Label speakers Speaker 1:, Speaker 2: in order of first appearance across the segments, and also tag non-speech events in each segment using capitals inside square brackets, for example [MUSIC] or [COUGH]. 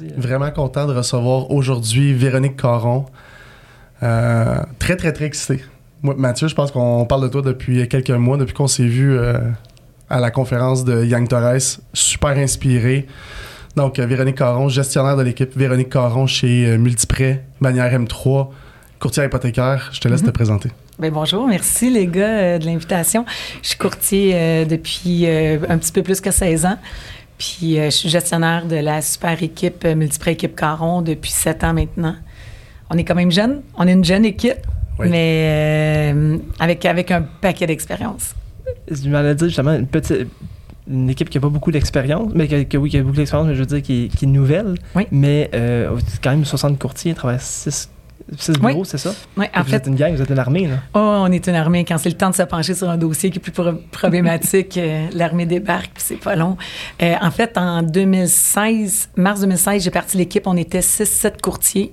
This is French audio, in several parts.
Speaker 1: Vraiment content de recevoir aujourd'hui Véronique Caron. Euh, très, très, très excité. Moi, Mathieu, je pense qu'on parle de toi depuis quelques mois, depuis qu'on s'est vu euh, à la conférence de Young Torres. Super inspiré. Donc, euh, Véronique Caron, gestionnaire de l'équipe Véronique Caron chez Multiprêt, bannière M3, courtier hypothécaire. Je te laisse te présenter.
Speaker 2: Bien, bonjour, merci les gars de l'invitation. Je suis courtier depuis un petit peu plus que 16 ans. Puis euh, je suis gestionnaire de la super équipe euh, Multipré Équipe Caron depuis sept ans maintenant. On est quand même jeune, on est une jeune équipe, mais euh, avec, avec un paquet d'expérience.
Speaker 3: Je m'allais dire justement une petite une équipe qui n'a pas beaucoup d'expérience, mais qui, oui, qui a beaucoup d'expérience, mais je veux dire qui, est nouvelle.
Speaker 2: Oui.
Speaker 3: Mais c'est quand même 60 courtiers, ils travaillent 6 c'est bureaux, c'est ça?
Speaker 2: Oui, en
Speaker 3: vous
Speaker 2: fait.
Speaker 3: êtes une gang, vous êtes une armée, là?
Speaker 2: Oh, on est une armée. Quand c'est le temps de se pencher sur un dossier qui est plus problématique, [LAUGHS] euh, l'armée débarque, puis c'est pas long. Euh, en fait, en 2016, mars 2016, j'ai parti l'équipe. On était 6-7 courtiers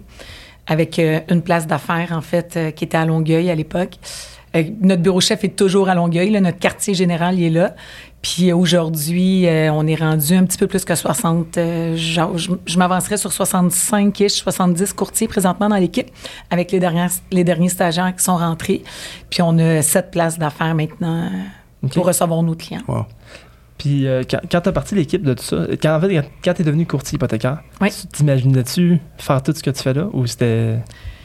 Speaker 2: avec euh, une place d'affaires, en fait, qui était à Longueuil à l'époque. notre bureau chef est toujours à Longueuil. notre quartier général, il est là. Puis aujourd'hui, euh, on est rendu un petit peu plus que 60. Euh, je, m'avancerais sur 65-ish, 70 courtiers présentement dans l'équipe avec les, dernières, les derniers stagiaires qui sont rentrés. Puis on a sept places d'affaires maintenant euh, pour recevoir nos clients.
Speaker 3: Puis quand, tu as parti l'équipe de tout ça, quand, en fait, quand tu es devenu courtier hypothécaire,
Speaker 2: oui.
Speaker 3: t'imaginais-tu faire tout ce que tu fais là ou c'était,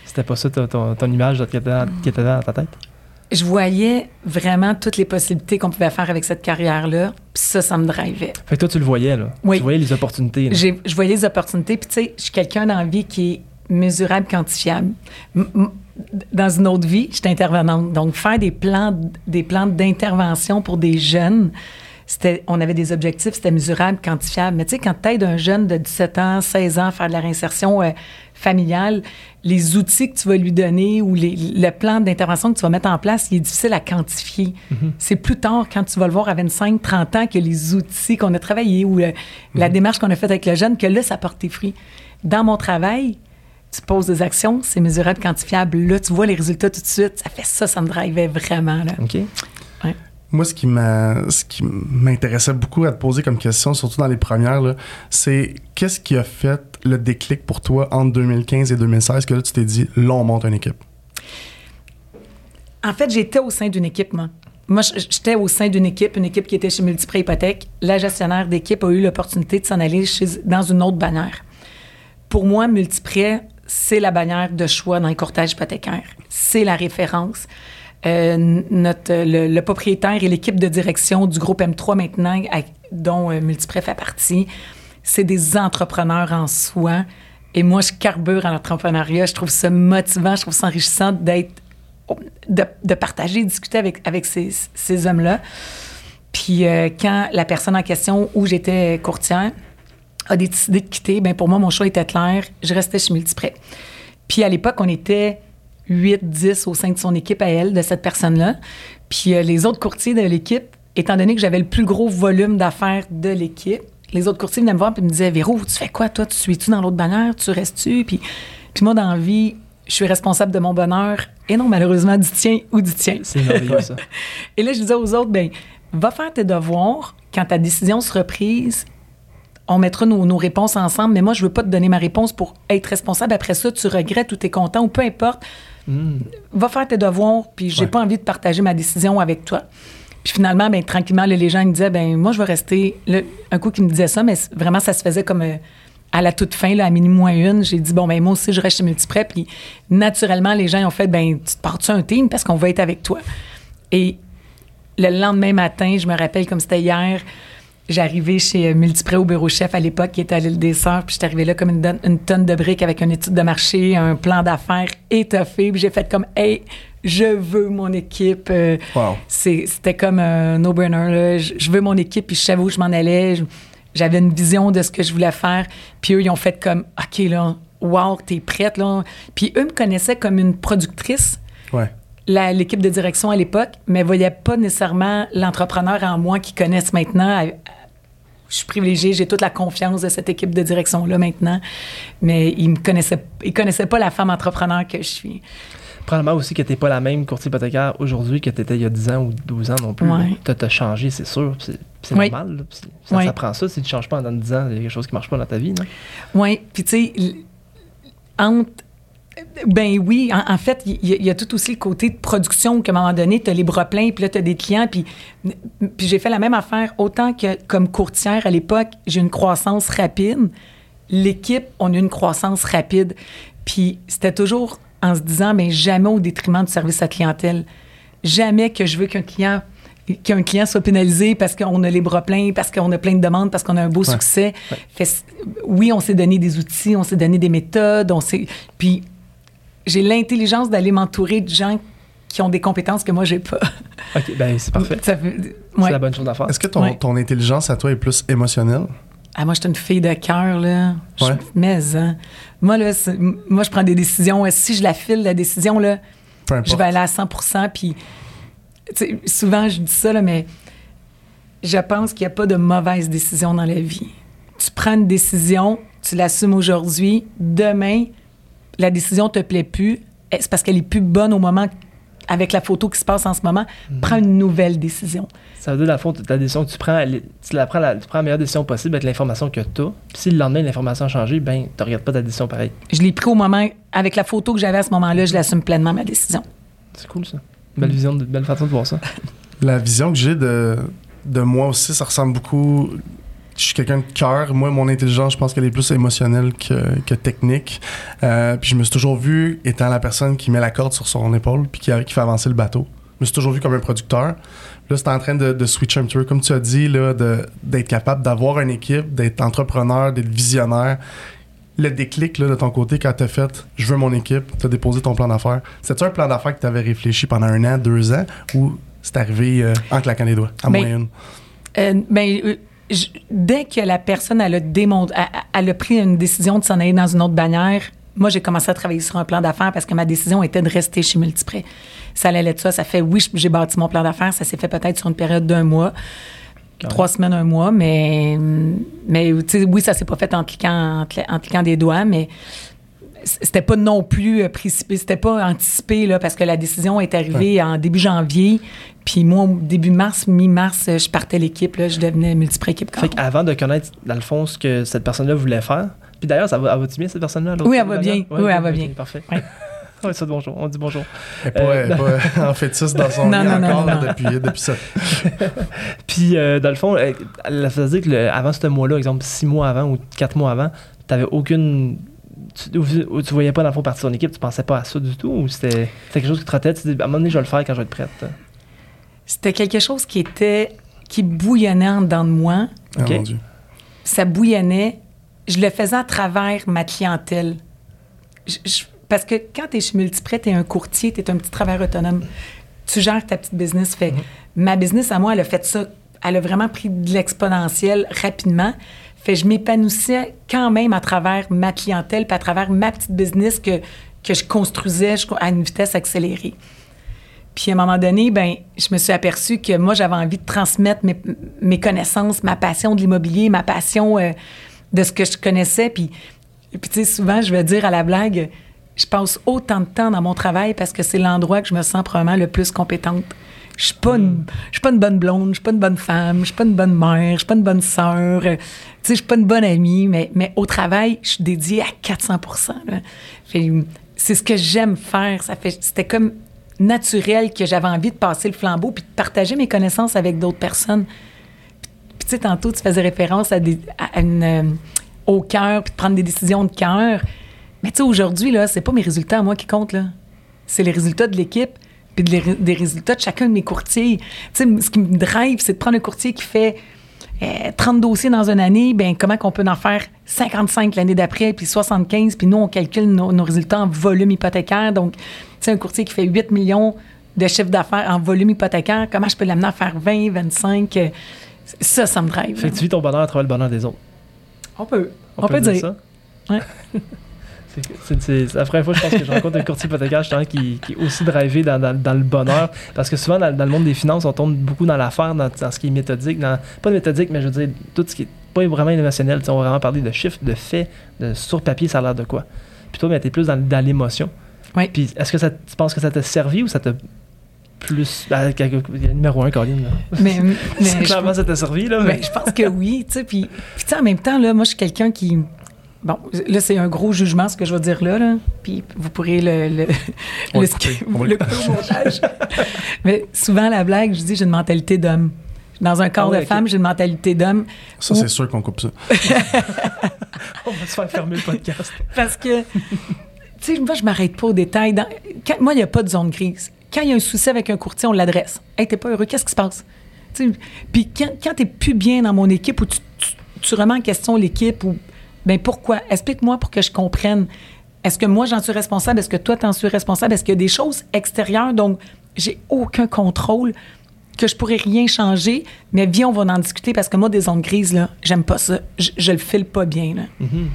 Speaker 3: c'était pas ça ton, image qui était, qui était dans ta tête?
Speaker 2: Je voyais vraiment toutes les possibilités qu'on pouvait faire avec cette carrière-là. Puis ça, ça me drivait.
Speaker 3: Fait que toi, tu le voyais, là.
Speaker 2: Oui.
Speaker 3: Tu voyais les opportunités.
Speaker 2: Je voyais les opportunités. Puis tu sais, je suis quelqu'un dans la vie qui est mesurable, quantifiable. dans une autre vie, j'étais intervenante. Donc, faire des plans, des plans d'intervention pour des jeunes, c'était, on avait des objectifs, c'était mesurable, quantifiable. Mais tu sais, quand tu aides un jeune de 17 ans, 16 ans à faire de la réinsertion euh, familiale, les outils que tu vas lui donner ou les, le plan d'intervention que tu vas mettre en place, il est difficile à quantifier. Mm-hmm. C'est plus tard, quand tu vas le voir à 25, 30 ans, que les outils qu'on a travaillés ou la mm-hmm. démarche qu'on a faite avec le jeune, que là, ça porte fruits. Dans mon travail, tu poses des actions, c'est mesurable, quantifiable. Là, tu vois les résultats tout de suite. Ça fait ça, ça me drivait vraiment. Là.
Speaker 3: OK.
Speaker 1: Moi, ce qui m'intéressait beaucoup à te poser comme question, surtout dans les premières, c'est qu'est-ce qui a fait le déclic pour toi entre 2015 et 2016 que là, tu t'es dit, là, on monte une équipe?
Speaker 2: En fait, j'étais au sein d'une équipe, moi. Moi, j'étais au sein d'une équipe, une équipe qui était chez Multipré Hypothèque. La gestionnaire d'équipe a eu l'opportunité de s'en aller dans une autre bannière. Pour moi, Multiprêt, c'est la bannière de choix dans les courtages hypothécaires. C'est la référence. Euh, notre, le, propriétaire et l'équipe de direction du groupe M3 maintenant, dont euh, Multipré fait partie, c'est des entrepreneurs en soi. Et moi, je carbure à l'entrepreneuriat. Je trouve ça motivant, je trouve ça enrichissant d'être, de, partager, discuter avec, avec ces, ces hommes-là. Puis euh, quand la personne en question où j'étais courtière a décidé de quitter, ben pour moi, mon choix était clair. Je restais chez Multipré. Puis à l'époque, on était 8, 10 au sein de son équipe à elle, de cette personne-là. Puis euh, les autres courtiers de l'équipe, étant donné que j'avais le plus gros volume d'affaires de l'équipe, les autres courtiers venaient me voir et me disaient Véro, tu fais quoi, toi? Tu suis-tu dans l'autre bannière? Tu restes-tu? Puis, puis moi, dans la vie, je suis responsable de mon bonheur et non, malheureusement, du tien ou du tien.
Speaker 3: C'est merveilleux, ça. [LAUGHS]
Speaker 2: et là, je disais aux autres ben va faire tes devoirs. Quand ta décision sera prise, on mettra nos, nos, réponses ensemble, mais moi, je veux pas te donner ma réponse pour être responsable. Après ça, tu regrettes ou tu es content ou peu importe. Va faire tes devoirs, puis j'ai pas envie de partager ma décision avec toi. Puis finalement, ben, tranquillement, les gens me disaient, ben moi, je vais rester. un coup qui me disait ça, mais vraiment, ça se faisait comme euh, à la toute fin, à minuit moins une. J'ai dit, bon, ben moi aussi, je reste chez Multiprep. Puis naturellement, les gens ont fait, ben tu te portes un team? Parce qu'on va être avec toi. Et le lendemain matin, je me rappelle comme c'était hier, J'arrivais chez euh, Multipré au bureau chef à l'époque, qui était à l'île des Sœurs, puis j'étais arrivée là comme une, tonne de briques avec une étude de marché, un plan d'affaires étoffé, puis j'ai fait comme, hey, je veux mon équipe. Euh, c'était comme un no-brainer. Je, veux mon équipe, puis je savais où je m'en allais. J'avais une vision de ce que je voulais faire. Puis eux, ils ont fait comme, OK, là, wow, t'es prête, là. Puis eux me connaissaient comme une productrice.
Speaker 1: Ouais
Speaker 2: l'équipe de direction à l'époque, mais ne voyaient pas nécessairement l'entrepreneur en moi qui connaissent maintenant je suis privilégiée, j'ai toute la confiance de cette équipe de direction-là maintenant, mais ils me connaissaient, ils connaissaient pas la femme entrepreneur que je suis.
Speaker 3: Probablement aussi que tu n'es pas la même courtier hypothécaire aujourd'hui que tu étais il y a 10 ans ou 12 ans non plus.
Speaker 2: Ouais.
Speaker 3: Tu as changé, c'est sûr. C'est
Speaker 2: Oui.
Speaker 3: normal. là, Ça,
Speaker 2: Oui.
Speaker 3: ça prend ça. Si tu ne changes pas en 10 ans, il y a quelque chose qui ne marche pas dans ta vie. non?
Speaker 2: Oui, puis tu sais, entre. Ben oui, en, en fait, il y, a- il y a tout aussi le côté de production qu'à un moment donné, tu as les bras pleins, puis là, tu as des clients, puis, puis j'ai fait la même affaire, autant que comme courtière à l'époque, j'ai une croissance rapide. L'équipe, on a une croissance rapide. Puis c'était toujours en se disant, mais jamais au détriment du service à clientèle. Jamais que je veux qu'un client qu'un client soit pénalisé parce qu'on a les bras pleins, parce qu'on a plein de demandes, parce qu'on a un beau succès. Fait oui, on s'est donné des outils, on s'est donné des méthodes, on s'est... Puis j'ai l'intelligence d'aller m'entourer de gens qui ont des compétences que moi, j'ai pas.
Speaker 3: OK, ben c'est parfait. C'est la bonne chose à faire.
Speaker 1: Est-ce que ton,
Speaker 2: Ouais.
Speaker 1: ton intelligence à toi est plus émotionnelle?
Speaker 2: Ah, moi, je suis une fille de cœur, là. Je-
Speaker 1: Ouais.
Speaker 2: Mais, hein. Moi, là, moi, je prends des décisions. Si je la file, la décision, là, je vais aller à 100 Puis, souvent, je dis ça, là, mais je pense qu'il n'y a pas de mauvaise décision dans la vie. Tu prends une décision, tu l'assumes aujourd'hui, demain, la décision te plaît plus, c'est parce qu'elle est plus bonne au moment avec la photo qui se passe en ce moment, prends une nouvelle décision.
Speaker 3: Ça veut dire, dans le fond, ta décision que tu prends, tu, la prends la, tu prends la meilleure décision possible avec l'information que tu as. Puis si le lendemain, l'information a changé, ben, tu regardes pas ta décision pareil.
Speaker 2: Je l'ai pris au moment, avec la photo que j'avais à ce moment-là, je l'assume pleinement, ma décision.
Speaker 3: C'est cool, ça. Belle vision, de, belle façon de voir ça. [LAUGHS]
Speaker 1: La vision que j'ai de, de moi aussi, ça ressemble beaucoup. Je suis quelqu'un de cœur. Moi, mon intelligence, je pense qu'elle est plus émotionnelle que, que technique. Euh, puis je me suis toujours vu étant la personne qui met la corde sur son épaule puis qui, qui fait avancer le bateau. Je me suis toujours vu comme un producteur. Là, c'est en train de, de switcher un petit peu, comme tu as dit, là, d'être capable d'avoir une équipe, d'être entrepreneur, d'être visionnaire. Le déclic là, de ton côté, quand tu as fait « je veux mon équipe », tu as déposé ton plan d'affaires. C'était-tu un plan d'affaires que tu avais réfléchi pendant un an, deux ans, ou c'est arrivé euh, en claquant les doigts, à
Speaker 2: Ben,
Speaker 1: moyenne?
Speaker 2: Euh, ben, euh, je- dès que la personne elle a, démon- elle, elle a pris une décision de s'en aller dans une autre bannière, moi, j'ai commencé à travailler sur un plan d'affaires parce que ma décision était de rester chez Multiprêt. Ça allait de ça. Ça fait, oui, j'ai bâti mon plan d'affaires. Ça s'est fait peut-être sur une période d'un mois, trois semaines, un mois, mais, mais oui, ça s'est pas fait en cliquant, en, cliquant des doigts, mais c'était pas non plus euh, précipité, c'était pas anticipé là, parce que la décision est arrivée en début janvier, puis moi début mars, mi-mars, euh, je partais l'équipe, là, je devenais multipré équipe.
Speaker 3: Fait qu'avant de connaître, dans le fond, ce que cette personne-là voulait faire, puis d'ailleurs, ça va, elle va-tu bien, cette personne-là?
Speaker 2: Oui, elle va bien. Oui, elle va bien.
Speaker 3: Parfait.
Speaker 2: Ouais. [LAUGHS]
Speaker 3: Ouais, ça, bonjour. On dit bonjour.
Speaker 1: Elle pas,
Speaker 3: Euh,
Speaker 1: pas [LAUGHS] en fœtus dans son [LAUGHS]
Speaker 2: Non,
Speaker 1: lit
Speaker 2: non, non,
Speaker 1: encore
Speaker 2: non,
Speaker 1: depuis, depuis ça.
Speaker 3: Puis, euh, dans le fond, elle faisait dire que le- avant ce mois-là, exemple, six mois avant ou quatre mois avant, t'avais aucune. Tu, ou- tu voyais pas, dans le fond, partie de ton équipe, tu pensais pas à ça du tout, ou c'était quelque chose qui te trottait, tu dis, à un moment donné, je vais le faire quand je vais être prête.
Speaker 2: C'était quelque chose qui était qui bouillonnait en dedans de moi.
Speaker 1: Ah,
Speaker 3: Ok.
Speaker 1: mon Dieu.
Speaker 2: ça bouillonnait. Je le faisais à travers ma clientèle. Je- je- parce que quand tu es chez Multiprêt, tu es un courtier, tu es un petit travailleur autonome. Tu gères ta petite business. Fait, Ma business, à moi, elle a fait ça. Elle a vraiment pris de l'exponentiel rapidement. Fait je m'épanouissais quand même à travers ma clientèle puis à travers ma petite business que, que je construisais à une vitesse accélérée. Puis à un moment donné, ben, je me suis aperçue que moi, j'avais envie de transmettre mes, mes connaissances, ma passion de l'immobilier, ma passion euh, de ce que je connaissais. Puis, puis tu sais, souvent, je vais dire à la blague, je passe autant de temps dans mon travail parce que c'est l'endroit que je me sens probablement le plus compétente. Je suis pas une, je suis pas une bonne blonde, je suis pas une bonne femme, je suis pas une bonne mère, je suis pas une bonne sœur, euh, tu sais, je suis pas une bonne amie, mais, mais au travail, je suis dédiée à 400 là. Fait, C'est ce que j'aime faire. Ça fait, c'était comme naturel que j'avais envie de passer le flambeau puis de partager mes connaissances avec d'autres personnes. Sais, tantôt, tu faisais référence à, des, euh, au cœur puis de prendre des décisions de cœur. Mais tu sais, aujourd'hui, là, c'est pas mes résultats à moi qui comptent, là. C'est les résultats de l'équipe puis les des résultats de chacun de mes courtiers. Tu sais, ce qui me drive, c'est de prendre un courtier qui fait euh, 30 dossiers dans une année, ben comment qu'on peut en faire 55 l'année d'après, puis 75, puis nous, on calcule nos, nos résultats en volume hypothécaire. Donc, tu sais, un courtier qui fait 8 millions de chiffre d'affaires en volume hypothécaire, comment je peux l'amener à faire 20, 25? euh, Ça, ça me drive.
Speaker 3: Fait que tu vis ton bonheur à travers le bonheur des autres.
Speaker 2: On peut. On, peut dire.
Speaker 3: ça.
Speaker 2: Ouais. [LAUGHS]
Speaker 3: C'est- la première fois, je pense, que je rencontre un courtier hypothécaire justement, qui, qui est aussi drivé dans, dans- dans le bonheur. Parce que souvent, dans, dans le monde des finances, on tombe beaucoup dans l'affaire, dans, ce qui est méthodique. Pas méthodique, mais je veux dire, tout ce qui est pas vraiment émotionnel. Tu on va vraiment parler de chiffres, de faits, de sur papier, ça a l'air de quoi. Puis toi, ben, t'es plus dans, dans l'émotion.
Speaker 2: Oui.
Speaker 3: Puis est-ce que ça, tu penses que ça t'a servi ou ça t'a plus. Quelque- il y a numéro un, Colin. Là.
Speaker 2: Mais, mais [LAUGHS] je-
Speaker 3: Clairement, ça t'a servi, là. Mais...
Speaker 2: Je pense que oui, tu sais. Puis, puis tu sais, en même temps, là, moi, je suis quelqu'un qui. Bon, là, c'est un gros jugement, ce que je vais dire là, là. Puis vous pourrez le, le, le,
Speaker 1: le couper, on va
Speaker 2: le montage. Mais souvent, la blague, je dis, j'ai une mentalité d'homme. Dans un corps
Speaker 3: Ah ouais,
Speaker 2: de femme, j'ai une mentalité d'homme.
Speaker 1: Ça, c'est sûr qu'on coupe ça. [LAUGHS]
Speaker 3: On va se faire fermer le podcast.
Speaker 2: Parce que, tu sais, moi, je m'arrête pas aux détails. Dans- quand- moi, il n'y a pas de zone grise. Quand il y a un souci avec un courtier, on l'adresse. Hey, t'es pas heureux, qu'est-ce qui se passe? Puis quand, quand t'es plus bien dans mon équipe ou tu, remets en question l'équipe ou. Ben pourquoi? Explique-moi pour que je comprenne. Est-ce que moi, j'en suis responsable? Est-ce que toi, t'en suis responsable? Est-ce qu'il y a des choses extérieures? Dont j'ai aucun contrôle, que je pourrais rien changer? Mais viens, on va en discuter parce que moi, des zones grises, là, j'aime pas ça. Je, le file pas bien, là.
Speaker 1: Ben,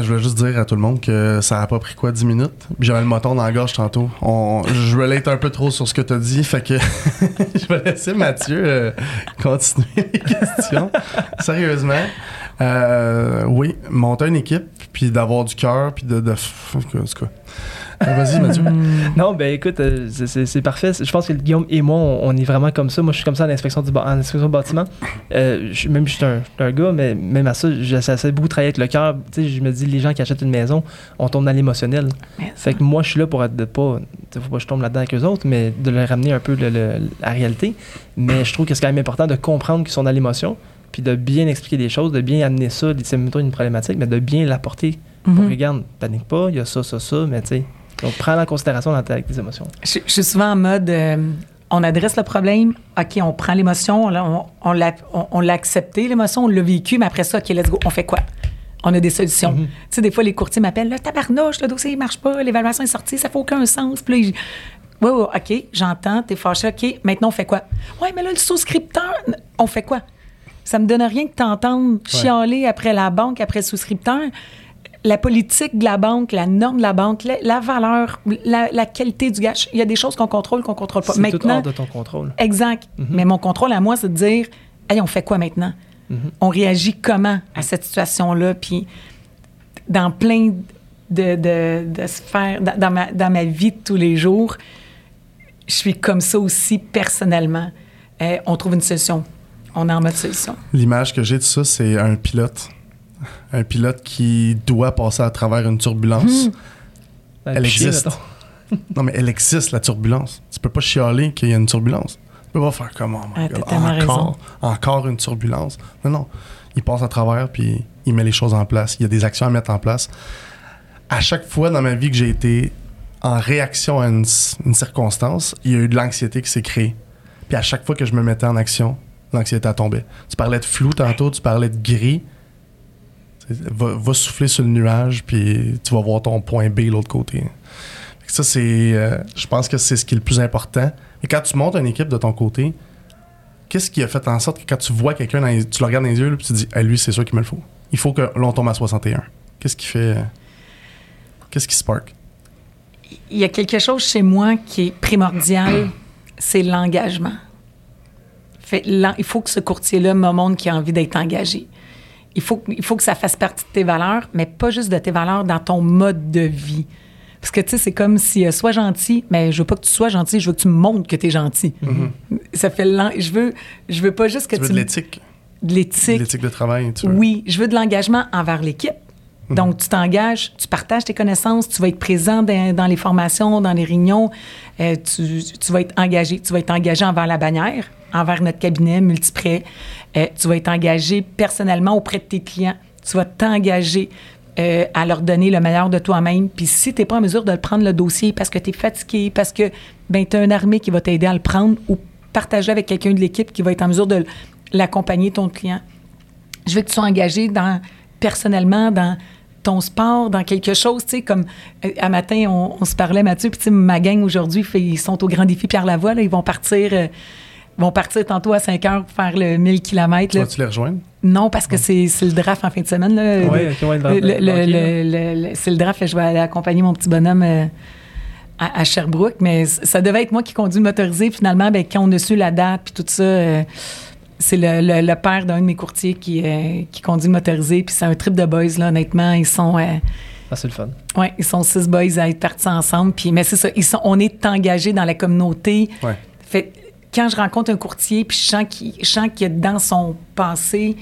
Speaker 1: je voulais juste dire à tout le monde que ça a pas pris quoi 10 minutes. J'avais le moton dans la gorge tantôt. Je relate un peu trop sur ce que tu as dit, fait que [LAUGHS] je vais laisser Mathieu euh, continuer les questions. Sérieusement, euh, oui, monter une équipe, puis d'avoir du cœur, puis de... de cas. Euh, Vas-y, Mathieu. [LAUGHS]
Speaker 3: Non, ben écoute, euh, c'est- parfait. Je pense que Guillaume et moi, on, on est vraiment comme ça. Moi, je suis comme ça à l'inspection du ba- en inspection du bâtiment. Euh, je- même je suis un, je suis un gars, mais même à ça, j'essaie beaucoup de travailler avec le cœur. Tu sais, je me dis, les gens qui achètent une maison, on tombe dans l'émotionnel. Fait que moi, je suis là pour être de pas. Faut pas que je tombe là-dedans avec eux autres, mais de leur ramener un peu le- le- la réalité. Mais je trouve que c'est quand même important de comprendre qu'ils sont dans l'émotion, puis de bien expliquer des choses, de bien amener ça. C'est mettons une problématique, mais de bien l'apporter. Pour
Speaker 2: Mhm.
Speaker 3: regarde, panique pas, il y a ça, ça, ça, mais tu sais. Donc, prends en considération dans ta, avec tes émotions.
Speaker 2: Je, je suis souvent en mode, euh, on adresse le problème, OK, on prend l'émotion, on, l'a- on, on l'a on- on l'a accepté, l'émotion, on l'a vécu, mais après ça, OK, let's go, on fait quoi? On a des solutions.
Speaker 3: Mhm.
Speaker 2: Tu sais, des fois, les courtiers m'appellent, là, tabarnouche, le dossier, il marche pas, l'évaluation est sortie, ça fait aucun sens. Puis là, ils- oui, OK, j'entends, t'es fâché, OK, maintenant, on fait quoi? Ouais, mais là, le souscripteur, on fait quoi? Ça me donne rien de t'entendre chialer après la banque, après le souscripteur. La politique de la banque, la norme de la banque, la, la valeur, la, la qualité du gage, il y a des choses qu'on contrôle, qu'on contrôle pas.
Speaker 3: C'est tout hors de ton contrôle.
Speaker 2: exact. Mais mon contrôle à moi, c'est de dire, hey, on fait quoi maintenant? On réagit comment à cette situation-là? Puis, dans plein de, de, de sphères, dans, dans ma, dans ma vie de tous les jours, je suis comme ça aussi personnellement. Euh, on trouve une solution. On est en mode solution.
Speaker 1: L'image que j'ai de ça, c'est un pilote. Un pilote qui doit passer à travers une turbulence. Elle
Speaker 3: Chier,
Speaker 1: existe. [LAUGHS] Non, mais elle existe, la turbulence. Tu peux pas chialer qu'il y a une turbulence. Tu peux pas faire comme oh
Speaker 2: Ah,
Speaker 1: encore, encore une turbulence. Non, non. Il passe à travers puis il met les choses en place. Il y a des actions à mettre en place. À chaque fois dans ma vie que j'ai été en réaction à une, une circonstance, il y a eu de l'anxiété qui s'est créée. Puis à chaque fois que je me mettais en action, l'anxiété a tombé. Tu parlais de flou tantôt, tu parlais de gris. Va, va souffler sur le nuage, puis tu vas voir ton point B l'autre côté. Ça, c'est. euh, je pense que c'est ce qui est le plus important. Et quand tu montes une équipe de ton côté, qu'est-ce qui a fait en sorte que quand tu vois quelqu'un, tu le regardes dans les yeux, là, puis tu dis, Ah, lui, c'est sûr qu'il me le faut. Il faut que l'on tombe à 61. Qu'est-ce qui fait. euh, Qu'est-ce qui spark?
Speaker 2: il y a quelque chose chez moi qui est primordial, [CLEARS THROAT] c'est l'engagement. Il faut que ce courtier-là me montre qu'il a envie d'être engagé. Il faut, il faut que ça fasse partie de tes valeurs, mais pas juste de tes valeurs dans ton mode de vie. Parce que, tu sais, c'est comme si, euh, sois gentil, mais je veux pas que tu sois gentil, je veux que tu me montres que tu es gentil. Ça fait lent. Je veux, je veux pas juste que
Speaker 1: Tu
Speaker 2: tu,
Speaker 1: veux de l'éthique?
Speaker 2: de
Speaker 1: De
Speaker 2: l'éthique.
Speaker 1: l'éthique de travail, tu veux.
Speaker 2: Oui, je veux de l'engagement envers l'équipe. Donc, tu t'engages, tu partages tes connaissances, tu vas être présent dans, les formations, dans les réunions, euh, tu, vas être engagé. Tu vas être engagé envers la bannière, envers notre cabinet multiprêt. Euh, tu vas être engagé personnellement auprès de tes clients. Tu vas t'engager euh, à leur donner le meilleur de toi-même. Puis si tu n'es pas en mesure de le prendre le dossier parce que tu es fatigué, parce que ben, tu as une armée qui va t'aider à le prendre ou partager avec quelqu'un de l'équipe qui va être en mesure de l'accompagner, ton client, je veux que tu sois engagé personnellement dans ton sport, dans quelque chose, tu sais, comme euh, à matin, on, on se parlait, Mathieu, puis tu sais, ma gang aujourd'hui, ils sont au Grand Défi Pierre-Lavoie, là, ils vont partir, euh, vont partir tantôt à 5 heures pour faire le 1000 km.
Speaker 1: Tu vas-tu les rejoindre?
Speaker 2: Non, parce que c'est c'est le draft en fin de semaine. Là,
Speaker 3: Ouais, le
Speaker 2: c'est le draft, je vais aller accompagner mon petit bonhomme euh, à, à Sherbrooke, mais ça devait être moi qui conduis le motorisé. Finalement, ben, quand on a su la date puis tout ça, euh, c'est le, le- le père d'un de mes courtiers qui, euh, qui conduit le motorisé. Puis c'est un trip de boys, là, honnêtement. Ils sont, euh,
Speaker 3: Ah, c'est le fun.
Speaker 2: Oui, ils sont six boys à être partis ensemble. Puis, mais c'est ça, ils sont, on est engagés dans la communauté.
Speaker 1: Ouais.
Speaker 2: Fait, quand je rencontre un courtier, puis je sens qu'il, je sens qu'il y a dans son passé,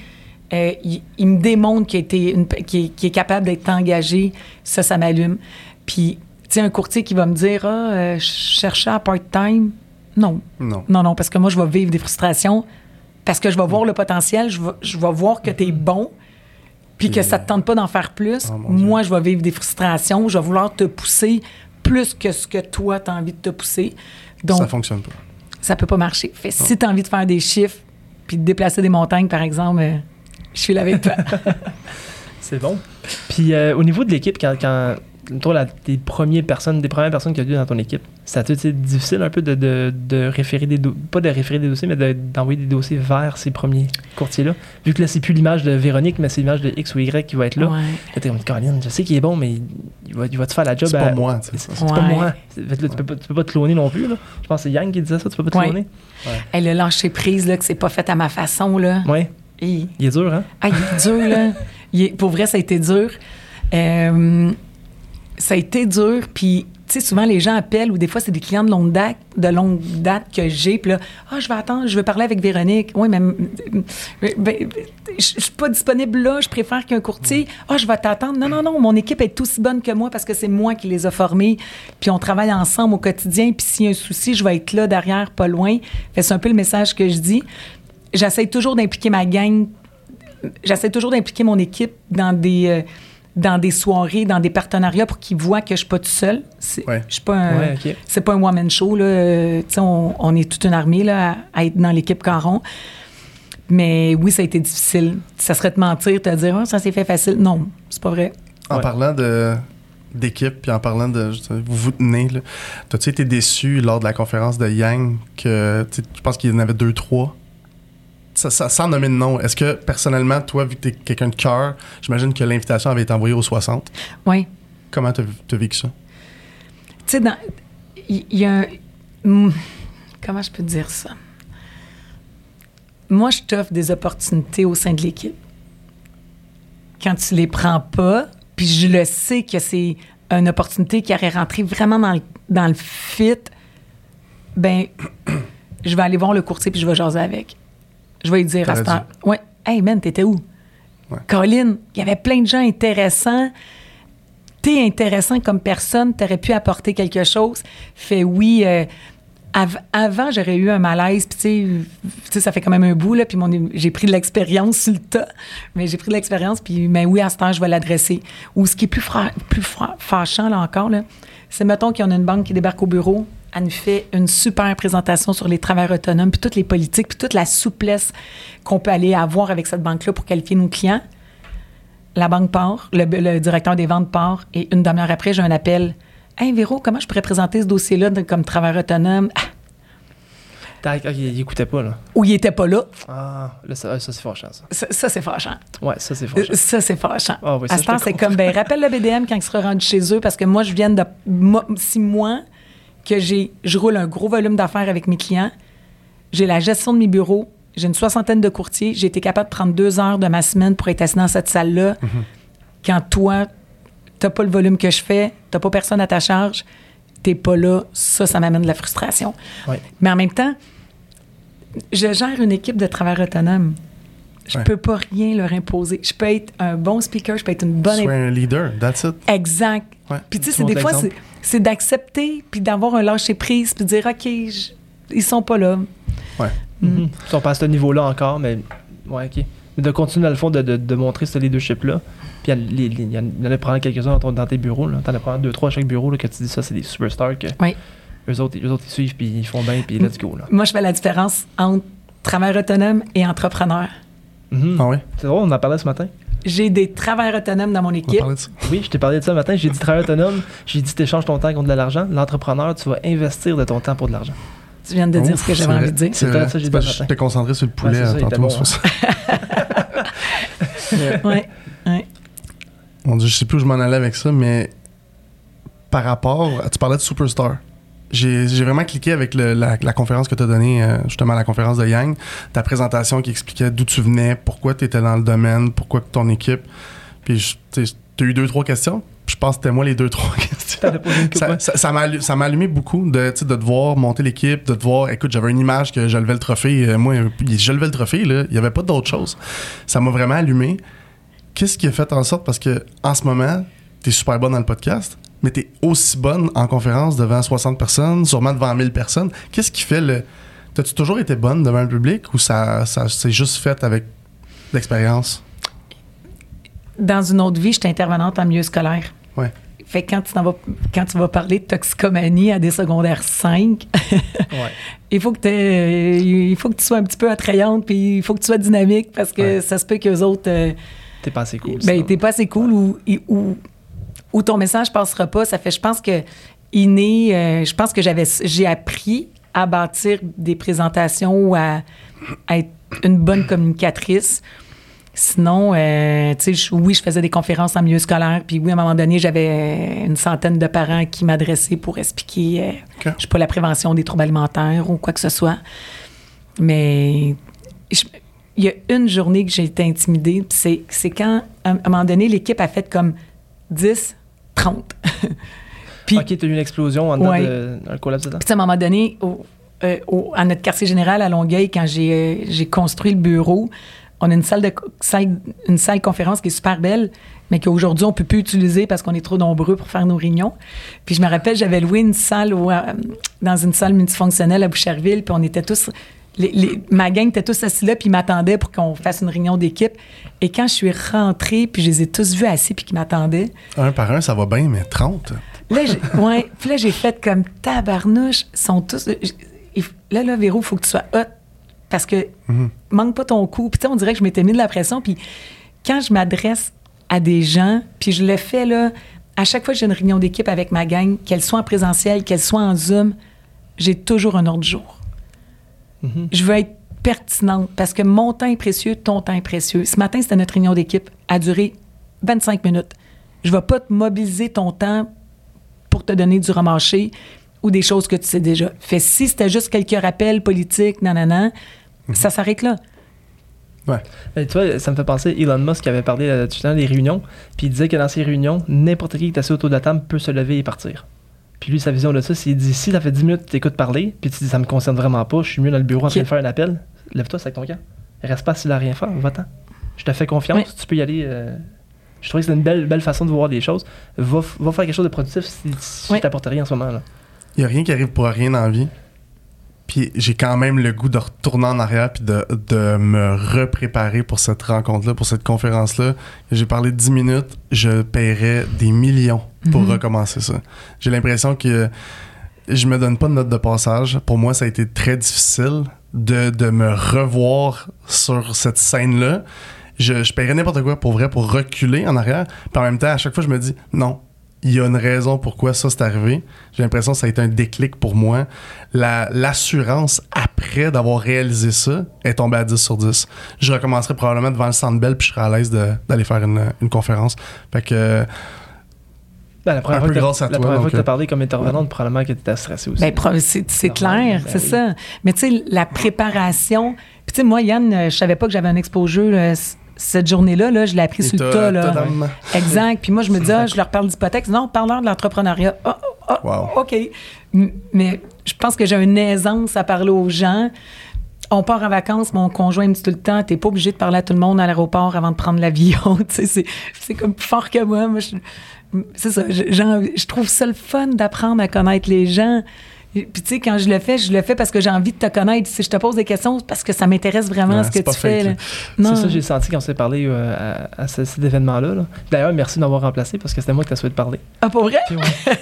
Speaker 2: euh, il, il me démontre qu'il, une- qu'il est- qu'il est capable d'être engagé, ça, ça m'allume. Puis, tu sais, un courtier qui va me dire Ah, je cherchais à part-time. Non.
Speaker 1: Non.
Speaker 2: Non, non, parce que moi, je vais vivre des frustrations, parce que je vais voir le potentiel, je vais, je vais voir que tu es bon, puis que ça te tente pas d'en faire plus.
Speaker 1: Oh,
Speaker 2: moi, je vais vivre des frustrations, je vais vouloir te pousser plus que ce que toi, tu as envie de te pousser. Donc,
Speaker 1: ça fonctionne pas.
Speaker 2: ça peut pas marcher. Fait, si tu as envie de faire des chiffres, puis de déplacer des montagnes, par exemple, euh, je suis là avec toi. [LAUGHS]
Speaker 3: C'est bon. Puis euh, au niveau de l'équipe, quand, quand toi, la, des premières personnes, des premières personnes que tu as vues dans ton équipe, ça a été difficile un peu de, de, de référer des do- pas de référer des dossiers, mais de- d'envoyer des dossiers vers ces premiers courtiers-là? Vu que là, c'est plus l'image de Véronique, mais c'est l'image de X ou Y qui va être là.
Speaker 2: Ouais.
Speaker 3: T'es comme, Colin, je sais qu'il est bon, mais il va, il va te faire la job
Speaker 1: C'est
Speaker 3: à-
Speaker 1: pas moi, tu
Speaker 3: C'est
Speaker 1: sais.
Speaker 3: c'est pas moi. Là, tu, peux pas, tu peux pas te cloner non plus. Là. Je pense que c'est Yang qui disait ça, tu peux pas te
Speaker 2: Ouais.
Speaker 3: cloner.
Speaker 2: Elle a lâché prise, là, que c'est pas fait à ma façon, là.
Speaker 3: Ouais.
Speaker 2: Et-
Speaker 3: Il est dur, hein?
Speaker 2: Ah, il est dur, là. Il est- pour vrai, ça a été dur. Euh, ça a été dur, puis, tu sais, souvent, les gens appellent, ou des fois, c'est des clients de longue date, de longue date que j'ai, puis là, ah, je vais attendre, je veux parler avec Véronique. Oui, mais ben, je suis pas disponible là, je préfère qu'un courtier. Ah, je vais t'attendre. Non, non, non, mon équipe est aussi bonne que moi parce que c'est moi qui les a formés, puis on travaille ensemble au quotidien, puis s'il y a un souci, je vais être là derrière, pas loin. C'est un peu le message que je dis. J'essaie toujours d'impliquer ma gang j'essaie toujours d'impliquer mon équipe dans des, euh, dans des soirées, dans des partenariats pour qu'ils voient que je suis pas tout seul. C'est,
Speaker 1: Ouais.
Speaker 2: Je suis pas un,
Speaker 3: Ouais, ok.
Speaker 2: c'est pas un one-man show. Là. Euh, on, on est toute une armée là, à, à être dans l'équipe Caron. Mais oui, ça a été difficile. Ça serait te mentir, te dire, Ah, ça s'est fait facile. Non, c'est pas vrai.
Speaker 1: En
Speaker 3: Ouais.
Speaker 1: parlant de d'équipe, puis en parlant de vous vous tenez, là, t'as-tu été déçu lors de la conférence de Yang que je pense qu'il y en avait deux, trois? Ça, ça, sans nommer de nom, est-ce que personnellement, toi, vu que t'es quelqu'un de cœur, j'imagine que l'invitation avait été envoyée aux 60.
Speaker 2: Oui.
Speaker 1: Comment t'as as vécu ça?
Speaker 2: Tu sais, dans- il il y, a un. Hmm, Comment je peux te dire ça? Moi, je t'offre des opportunités au sein de l'équipe. Quand tu les prends pas, puis je le sais que c'est une opportunité qui aurait rentré vraiment dans le, dans le fit, ben, [CLEARS THROAT] je vais aller voir le courtier puis je vais jaser avec. Je vais lui dire à ce temps. Ouais. Hey, man, t'étais où?
Speaker 1: Ouais.
Speaker 2: Colin, il y avait plein de gens intéressants t'es intéressant comme personne, t'aurais pu apporter quelque chose. Fait oui, euh, av- avant, j'aurais eu un malaise, puis tu sais, ça fait quand même un bout, là, puis j'ai pris de l'expérience sur le tas, mais j'ai pris de l'expérience, puis mais oui, à ce temps, je vais l'adresser. Ou ce qui est plus, fra- plus fra- fâchant, là encore, là, c'est, mettons qu'on a une banque qui débarque au bureau, elle nous fait une super présentation sur les travailleurs autonomes, puis toutes les politiques, puis toute la souplesse qu'on peut aller avoir avec cette banque-là pour qualifier nos clients la banque part, le, le directeur des ventes part, et une demi-heure après, j'ai un appel. Hey Véro, comment je pourrais présenter ce dossier-là comme travailleur autonome? Ah,
Speaker 3: Tac, ok, il écoutait pas, là.
Speaker 2: ou il était pas là.
Speaker 3: Ah, là, ça, ça c'est fâchant, ça.
Speaker 2: Ça, ça, c'est fâchant.
Speaker 3: Ouais, ça, c'est
Speaker 2: Euh,
Speaker 3: fâchant.
Speaker 2: Ça, c'est fâchant.
Speaker 3: Ah oui, ça,
Speaker 2: à ce temps, c'est comme, ben, rappelle le BDM quand il sera rendu chez eux, parce que moi, je viens de. moi, six mois que j'ai, je roule un gros volume d'affaires avec mes clients. J'ai la gestion de mes bureaux. J'ai une soixantaine de courtiers. J'ai été capable de prendre deux heures de ma semaine pour être assis dans cette salle-là.
Speaker 3: Mm-hmm.
Speaker 2: Quand toi, t'as pas le volume que je fais, t'as pas personne à ta charge, t'es pas là, ça, ça m'amène de la frustration.
Speaker 3: Ouais.
Speaker 2: Mais en même temps, je gère une équipe de travailleurs autonomes. Je
Speaker 1: Ouais.
Speaker 2: peux pas rien leur imposer. Je peux être un bon speaker, je peux être une bonne...
Speaker 1: Sois un leader, that's it.
Speaker 2: Exact.
Speaker 1: Ouais.
Speaker 2: Puis tu sais, des fois, c'est, d'accepter, puis d'avoir un lâcher-prise, puis de dire, OK, je- ils sont pas là.
Speaker 1: Ouais.
Speaker 3: Mhm. Ils sont pas à ce niveau-là encore, mais. Ouais, ok. Mais de continuer, dans le fond, de, de, de montrer ce leadership-là. Puis il y, a- les- les- il y en il y en a prendre quelques-uns dans, ton- dans tes bureaux. Là. T'en as prendre deux, trois à chaque bureau là, que tu dis ça, c'est des superstars. Que
Speaker 2: Oui.
Speaker 3: eux, autres, eux autres, ils suivent, puis ils font bien, puis let's go. Là.
Speaker 2: Moi, je fais la différence entre travailleur autonome et entrepreneur.
Speaker 3: Mhm.
Speaker 1: Ah ouais?
Speaker 3: C'est drôle, on en parlait ce matin.
Speaker 2: J'ai des travailleurs autonomes dans mon équipe.
Speaker 1: parler de ça.
Speaker 3: Oui, je t'ai parlé de ça ce matin. J'ai dit travail autonome. J'ai dit t'échanges ton temps contre de l'argent. L'entrepreneur, tu vas investir de ton temps pour de l'argent.
Speaker 2: Tu viens de dire
Speaker 1: Ouf,
Speaker 2: ce que j'avais envie de dire.
Speaker 3: C'est ça, j'ai
Speaker 1: c'est
Speaker 3: dit
Speaker 1: je t'ai concentré sur le poulet
Speaker 3: Ouais, c'est ça, était
Speaker 1: tantôt.
Speaker 3: bon,
Speaker 1: c'est pour ça. [LAUGHS]
Speaker 2: Ouais. ouais.
Speaker 1: Mon Dieu, je sais plus où je m'en allais avec ça, mais par rapport, à- tu parlais de Superstar. J'ai vraiment cliqué avec le- la, la conférence que tu as donnée, euh, justement, la conférence de Yang, ta présentation qui expliquait d'où tu venais, pourquoi tu étais dans le domaine, pourquoi ton équipe. Puis tu as eu deux, trois questions. Je pense que c'était moi les deux, [LAUGHS] trois questions. Ça, ça, ça m'a ça m'a allumé beaucoup de, de devoir monter l'équipe, de devoir. Écoute, j'avais une image que je levais le trophée. euh, moi, je levais le trophée, là. Il n'y avait pas d'autre chose. Ça m'a vraiment allumé. Qu'est-ce qui a fait en sorte? Parce que en ce moment, tu es super bonne dans le podcast, mais tu es aussi bonne en conférence devant 60 personnes, sûrement devant 1000 personnes. Qu'est-ce qui fait le. T'as-tu toujours été bonne devant le public ou ça, ça s'est juste fait avec l'expérience?
Speaker 2: Dans une autre vie, j'étais intervenante en milieu scolaire.
Speaker 1: Ouais.
Speaker 2: Fait que quand tu, t'en vas, quand tu vas parler de toxicomanie à des secondaires 5, [LAUGHS]
Speaker 3: Ouais.
Speaker 2: il faut que il faut que tu sois un petit peu attrayante puis il faut que tu sois dynamique parce que
Speaker 1: Ouais.
Speaker 2: ça se peut qu'eux autres euh,
Speaker 3: T'es pas assez cool.
Speaker 2: ben t'es pas assez cool ou, ou, ou ton message passera pas ça fait je pense que inné euh, je pense que j'avais j'ai appris à bâtir des présentations ou à, à être une bonne communicatrice Sinon, euh, tu sais, oui, je faisais des conférences en milieu scolaire, puis oui, à un moment donné, j'avais une centaine de parents qui m'adressaient pour expliquer, euh,
Speaker 1: Ok.
Speaker 2: je sais pas, la prévention des troubles alimentaires ou quoi que ce soit. Mais il y a une journée que j'ai été intimidée, c'est quand, à un moment donné, l'équipe a fait comme 10, 30. [LAUGHS] puis,
Speaker 3: Ok, t'as eu une explosion en
Speaker 2: Ouais.
Speaker 3: de- un collapse
Speaker 2: puis, tu à un moment donné, au- euh, au- à notre quartier général à Longueuil, quand j'ai, euh, j'ai construit le bureau, on a une salle de salle, une salle conférence qui est super belle, mais qu'aujourd'hui, on peut plus utiliser parce qu'on est trop nombreux pour faire nos réunions. Puis je me rappelle, j'avais loué une salle au- euh, dans une salle multifonctionnelle à Boucherville, puis on était tous... les- les- ma gang était tous assis là, puis ils m'attendaient pour qu'on fasse une réunion d'équipe. Et quand je suis rentrée, puis je les ai tous vus assis, puis qui m'attendaient,
Speaker 1: Un par un, ça va bien, mais 30.
Speaker 2: Là, j'ai, ouais, [LAUGHS] puis là, j'ai fait comme tabarnouche. Ils sont tous. il- Là, là, Véro, il faut que tu sois hot. Parce que manque pas ton coup. Puis, tu sais, on dirait que je m'étais mis de la pression. Puis, quand je m'adresse à des gens, puis je le fais, là, à chaque fois que j'ai une réunion d'équipe avec ma gang, qu'elle soit en présentiel, qu'elle soit en Zoom, j'ai toujours un ordre du jour.
Speaker 3: Mhm.
Speaker 2: Je veux être pertinente parce que mon temps est précieux, ton temps est précieux. Ce matin, c'était notre réunion d'équipe. a duré 25 minutes. Je ne vais pas te mobiliser ton temps pour te donner du remarché ou des choses que tu sais déjà. Fait si c'était juste quelques rappels politiques, nanana, ça s'arrête là.
Speaker 1: Ouais.
Speaker 3: Mais tu vois, ça me fait penser, Elon Musk avait parlé euh, tout le temps des réunions, puis il disait que dans ces réunions, n'importe qui qui est assis autour de la table peut se lever et partir. Puis lui, sa vision de ça, c'est il dit si ça fait 10 minutes que tu t'écoutes parler, puis tu dis ça me concerne vraiment pas, je suis mieux dans le bureau en train de faire un appel, lève-toi, c'est avec ton camp. Reste pas s'il a rien faire, va-t'en. Je te fais confiance, tu peux y aller. euh, Je trouvais que c'était une belle, belle façon de voir les choses. Va, faire quelque chose de productif si, si t'apporte rien en ce moment. Là.
Speaker 1: Il n'y a rien qui arrive pour rien dans la vie. Puis j'ai quand même le goût de retourner en arrière puis de, de me repréparer pour cette rencontre-là, pour cette conférence-là. J'ai parlé de 10 minutes, je paierais des millions pour
Speaker 2: Mhm.
Speaker 1: recommencer ça. J'ai l'impression que je me donne pas de note de passage. Pour moi, ça a été très difficile de, de me revoir sur cette scène-là. Je, je paierais n'importe quoi pour vrai, pour reculer en arrière. Puis en même temps, à chaque fois, je me dis non, il y a une raison pourquoi ça s'est arrivé. J'ai l'impression que ça a été un déclic pour moi. La- L'assurance après d'avoir réalisé ça est tombée à 10 sur 10. Je recommencerai probablement devant le Centre Bell puis je serais à l'aise de- d'aller faire une, une conférence. Fait que
Speaker 3: Ben, la première
Speaker 1: Un
Speaker 3: fois
Speaker 1: peu
Speaker 3: que t'as-
Speaker 1: grâce à
Speaker 3: la
Speaker 1: toi,
Speaker 3: première fois
Speaker 1: donc,
Speaker 3: que tu as
Speaker 1: euh,
Speaker 3: parlé comme intervenante, probablement que tu étais stressé aussi.
Speaker 2: Ben, c'est c'est
Speaker 3: Normal,
Speaker 2: clair,
Speaker 3: ben
Speaker 2: c'est
Speaker 3: oui.
Speaker 2: ça. Mais tu sais, la préparation. Puis tu sais, moi, Yann, euh, je savais pas que j'avais un exposure euh, cette journée-là. Là, je l'ai appris sur le tas. Là. Exact. Puis moi, je me dis, ah, je leur parle d'hypothèque. Non, parle-leur de l'entrepreneuriat.
Speaker 1: Wow.
Speaker 2: OK. Mais je pense que j'ai une aisance à parler aux gens. On part en vacances, mon conjoint me dit tout le temps, t'es pas obligé de parler à tout le monde à l'aéroport avant de prendre l'avion. [LAUGHS] C'est, comme plus fort que moi. Moi, c'est ça. je trouve ça le fun d'apprendre à connaître les gens. Puis tu sais, quand je le fais, je le fais parce que j'ai envie de te connaître. Si je te pose des questions, parce que ça m'intéresse vraiment
Speaker 1: Ouais,
Speaker 2: ce que tu fais.
Speaker 3: C'est ça, j'ai senti quand on s'est parlé euh, à, à ce- cet événement-là. là. D'ailleurs, merci de m'avoir remplacé parce que c'était moi qui t'as souhaité parler.
Speaker 2: Ah, pour vrai?
Speaker 3: Puis, ouais. [LAUGHS]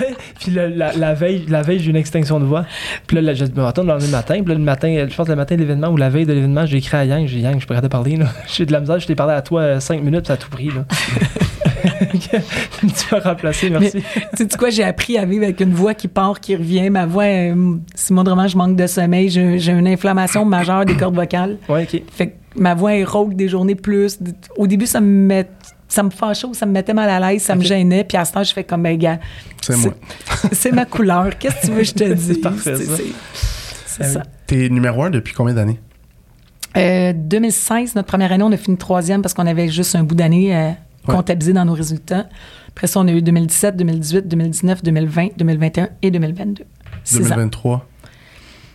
Speaker 3: Ouais. Puis le- la, la veille, la veille j'ai eu une extinction de voix. Puis là, je me retourne le lendemain matin. Puis là, le matin, je pense le matin de l'événement ou la veille de l'événement, j'ai écrit à Yang. J'ai dit, Yang, je pourrais te parler. [LAUGHS] J'ai de la misère, je t'ai parlé à toi 5 minutes, puis ça a tout pris. Là. [LAUGHS] [LAUGHS] tu m'as remplacé, merci.
Speaker 2: tu sais quoi, j'ai appris à vivre avec une voix qui part, qui revient. Ma voix, euh, si moi vraiment je manque de sommeil, j'ai une inflammation majeure des cordes vocales.
Speaker 3: Ouais, ok.
Speaker 2: Fait que ma voix est rauque des journées plus. Au début, ça me met, ça me fâchait ou ça me mettait mal à l'aise, ça me gênait. Puis à ce temps, je fais comme, ben, gars,
Speaker 1: C'est moi.
Speaker 2: c'est ma couleur. Qu'est-ce que tu veux que je te [LAUGHS] dise?
Speaker 3: C'est parfait, ça.
Speaker 2: Ça.
Speaker 1: T'es numéro un depuis combien d'années?
Speaker 2: Euh, 2016, notre première année, on a fini troisième parce qu'on avait juste un bout d'année euh. Comptabilisés dans nos résultats. Après ça, on a eu 2017, 2018, 2019, 2020, 2021 et 2022. Six ans.
Speaker 1: 2023.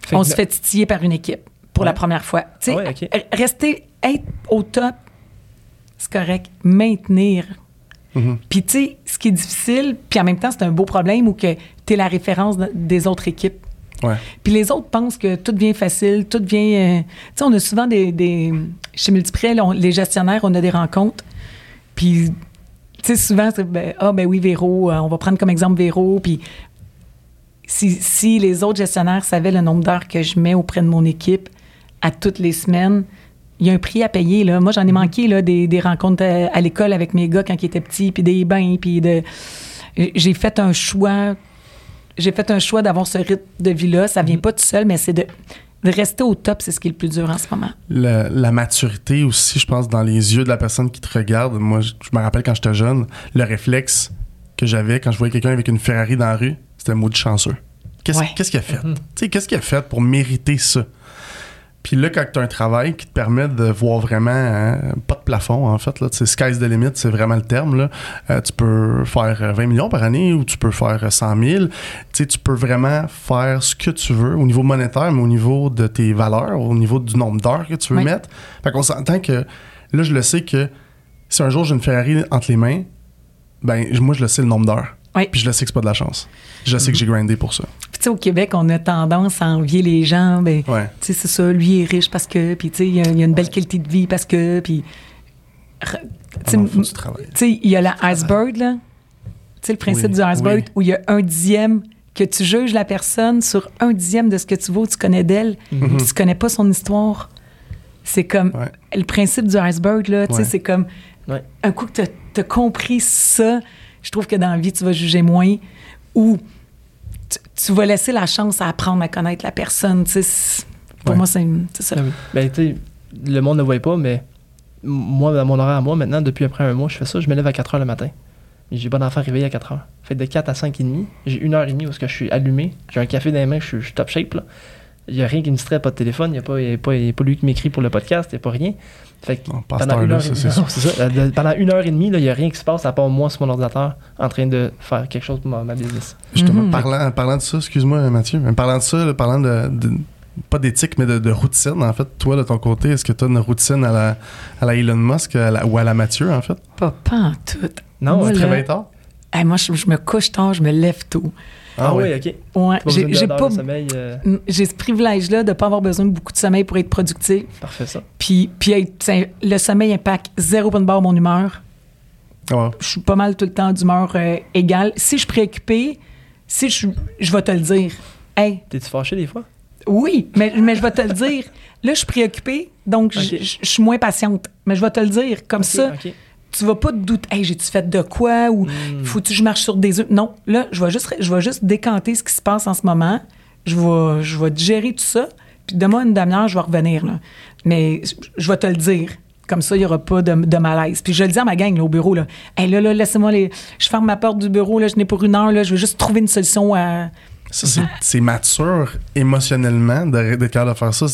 Speaker 3: Fait
Speaker 2: On se fait titiller par une équipe pour la première fois. Tu sais,
Speaker 3: Ah ouais,
Speaker 2: rester, être au top, c'est correct. Maintenir.
Speaker 1: Mhm.
Speaker 2: Puis, tu sais, ce qui est difficile, puis en même temps, c'est un beau problème où que tu es la référence de- des autres équipes.
Speaker 1: Ouais.
Speaker 2: Puis les autres pensent que tout devient facile, tout devient. euh, tu sais, on a souvent des. des chez on- les gestionnaires, on a des rencontres. Puis, tu sais, souvent, c'est. ben, ah, ben oui, Véro, euh, on va prendre comme exemple Véro. Puis, si, si les autres gestionnaires savaient le nombre d'heures que je mets auprès de mon équipe à toutes les semaines, il y a un prix à payer. Là. Moi, j'en ai manqué là, des, des rencontres à, à l'école avec mes gars quand ils étaient petits, puis des bains, puis de. J'ai fait un choix j'ai fait un choix d'avoir ce rythme de vie-là. Ça vient pas tout seul, mais c'est de, de rester au top, c'est ce qui est le plus dur en ce moment.
Speaker 1: La, la maturité aussi, je pense, dans les yeux de la personne qui te regarde. Moi, je, je me rappelle quand j'étais jeune, le réflexe que j'avais quand je voyais quelqu'un avec une Ferrari dans la rue, c'était maudit chanceux. Qu'est-ce
Speaker 2: Ouais.
Speaker 1: qu'il a fait? Sais, qu'est-ce qu'il a fait pour mériter ça? Puis là, quand tu as un travail qui te permet de voir vraiment, hein, pas de plafond en fait, là, sky's the limit, c'est vraiment le terme. Là. Euh, tu peux faire euh, 20 millions par année ou tu peux faire euh, 100 000. Tu sais, tu peux vraiment faire ce que tu veux au niveau monétaire, mais au niveau de tes valeurs, au niveau du nombre d'heures que tu veux
Speaker 2: Oui.
Speaker 1: mettre. Fait qu'on s'entend que là, je le sais que si un jour j'ai une Ferrari entre les mains, ben moi, je le sais le nombre d'heures.
Speaker 2: Oui.
Speaker 1: Puis je le sais que c'est pas de la chance. Je sais que j'ai grindé pour ça.
Speaker 2: Tu sais, au Québec, on a tendance à envier les gens. Ben,
Speaker 1: Ouais.
Speaker 2: tu sais, c'est ça, lui est riche parce que, puis, tu sais, il y, a- il y a une belle qualité de vie parce que, puis. tu sais, il y a le iceberg, là. Tu sais, le principe
Speaker 1: Oui,
Speaker 2: du iceberg
Speaker 1: oui.
Speaker 2: où il y a un dixième que tu juges la personne sur un dixième de ce que tu vaux, tu connais d'elle,
Speaker 1: Mhm.
Speaker 2: puis tu connais pas son histoire. C'est comme
Speaker 1: Ouais.
Speaker 2: le principe du iceberg, là. Tu sais,
Speaker 1: Ouais.
Speaker 2: c'est comme
Speaker 3: Ouais.
Speaker 2: un coup que tu as compris ça, je trouve que dans la vie, tu vas juger moins ou tu, vas laisser la chance à apprendre à connaître la personne. tu sais. C'est- Pour
Speaker 1: Ouais.
Speaker 2: moi, c'est ça.
Speaker 3: Ah oui. Ben, tu sais, le monde ne voit pas, mais moi, dans mon horaire à moi, maintenant, depuis après un mois, je fais ça, je me lève à 4 h le matin. J'ai pas d'enfant réveillé à 4 h. Fait de 4 à 5 et demi, j'ai une heure et demie où est-ce que je suis allumé, j'ai un café dans les mains, je suis, je suis top shape, là. Il n'y a rien qui me distrait, pas de téléphone, il n'y a, pas- y a pas il y a pas lui qui m'écrit pour le podcast, il n'y a pas rien. Fait que pendant une heure, [LAUGHS]
Speaker 1: ça,
Speaker 3: et- pendant une heure et demie, là, il n'y a rien qui se passe à part moi sur mon ordinateur en train de faire quelque chose pour ma, ma business.
Speaker 1: Justement,
Speaker 2: Mhm.
Speaker 1: parlant, parlant de ça, excuse-moi Mathieu, mais parlant de ça, là, parlant de, de- pas d'éthique, mais de, de routine, en fait, toi, de ton côté, est-ce que tu as une routine à la, à la Elon Musk à la- ou à la Mathieu, en fait?
Speaker 2: Pas, pas en tout.
Speaker 3: Non,
Speaker 2: Moi,
Speaker 1: Tu te réveilles tard?
Speaker 2: Hey, moi, je, je me couche tard, je me lève tôt.
Speaker 3: Ah,
Speaker 1: oui.
Speaker 3: ok.
Speaker 2: Ouais, j'ai pas.
Speaker 3: de euh,
Speaker 2: J'ai ce privilège-là de ne pas avoir besoin de beaucoup de sommeil pour être productif.
Speaker 3: parfait ça.
Speaker 2: Puis, puis être- le sommeil impacte zéro bonne barre mon humeur.
Speaker 1: Ouais.
Speaker 2: je suis pas mal tout le temps d'humeur euh, égale. Si je suis préoccupée, si je, je vais te le dire. Hey,
Speaker 3: T'es-tu fâché des fois?
Speaker 2: oui, mais, mais je vais te le dire. Là, je suis préoccupée, donc je-
Speaker 3: Ok.
Speaker 2: je je suis moins patiente. Mais je vais te le dire. Comme ça. Tu vas pas te douter. Hey, j'ai-tu fait de quoi? Ou
Speaker 3: Hmm.
Speaker 2: faut-tu que je marche sur des œufs? Non. Là, je vais juste, je vais juste décanter ce qui se passe en ce moment. Je vais, je vais digérer tout ça. Puis demain, une demi-heure, je vais revenir. Là. Mais je- vais te le dire. Comme ça, il n'y aura pas de, de malaise. Puis je le dis à ma gang là, au bureau. Là, hey, là, là laissez-moi les. Je ferme ma porte du bureau. Là, je n'ai pour une heure. Là, je vais juste trouver une solution à.
Speaker 1: Ça, c'est- mature émotionnellement de- d'être capable de faire ça.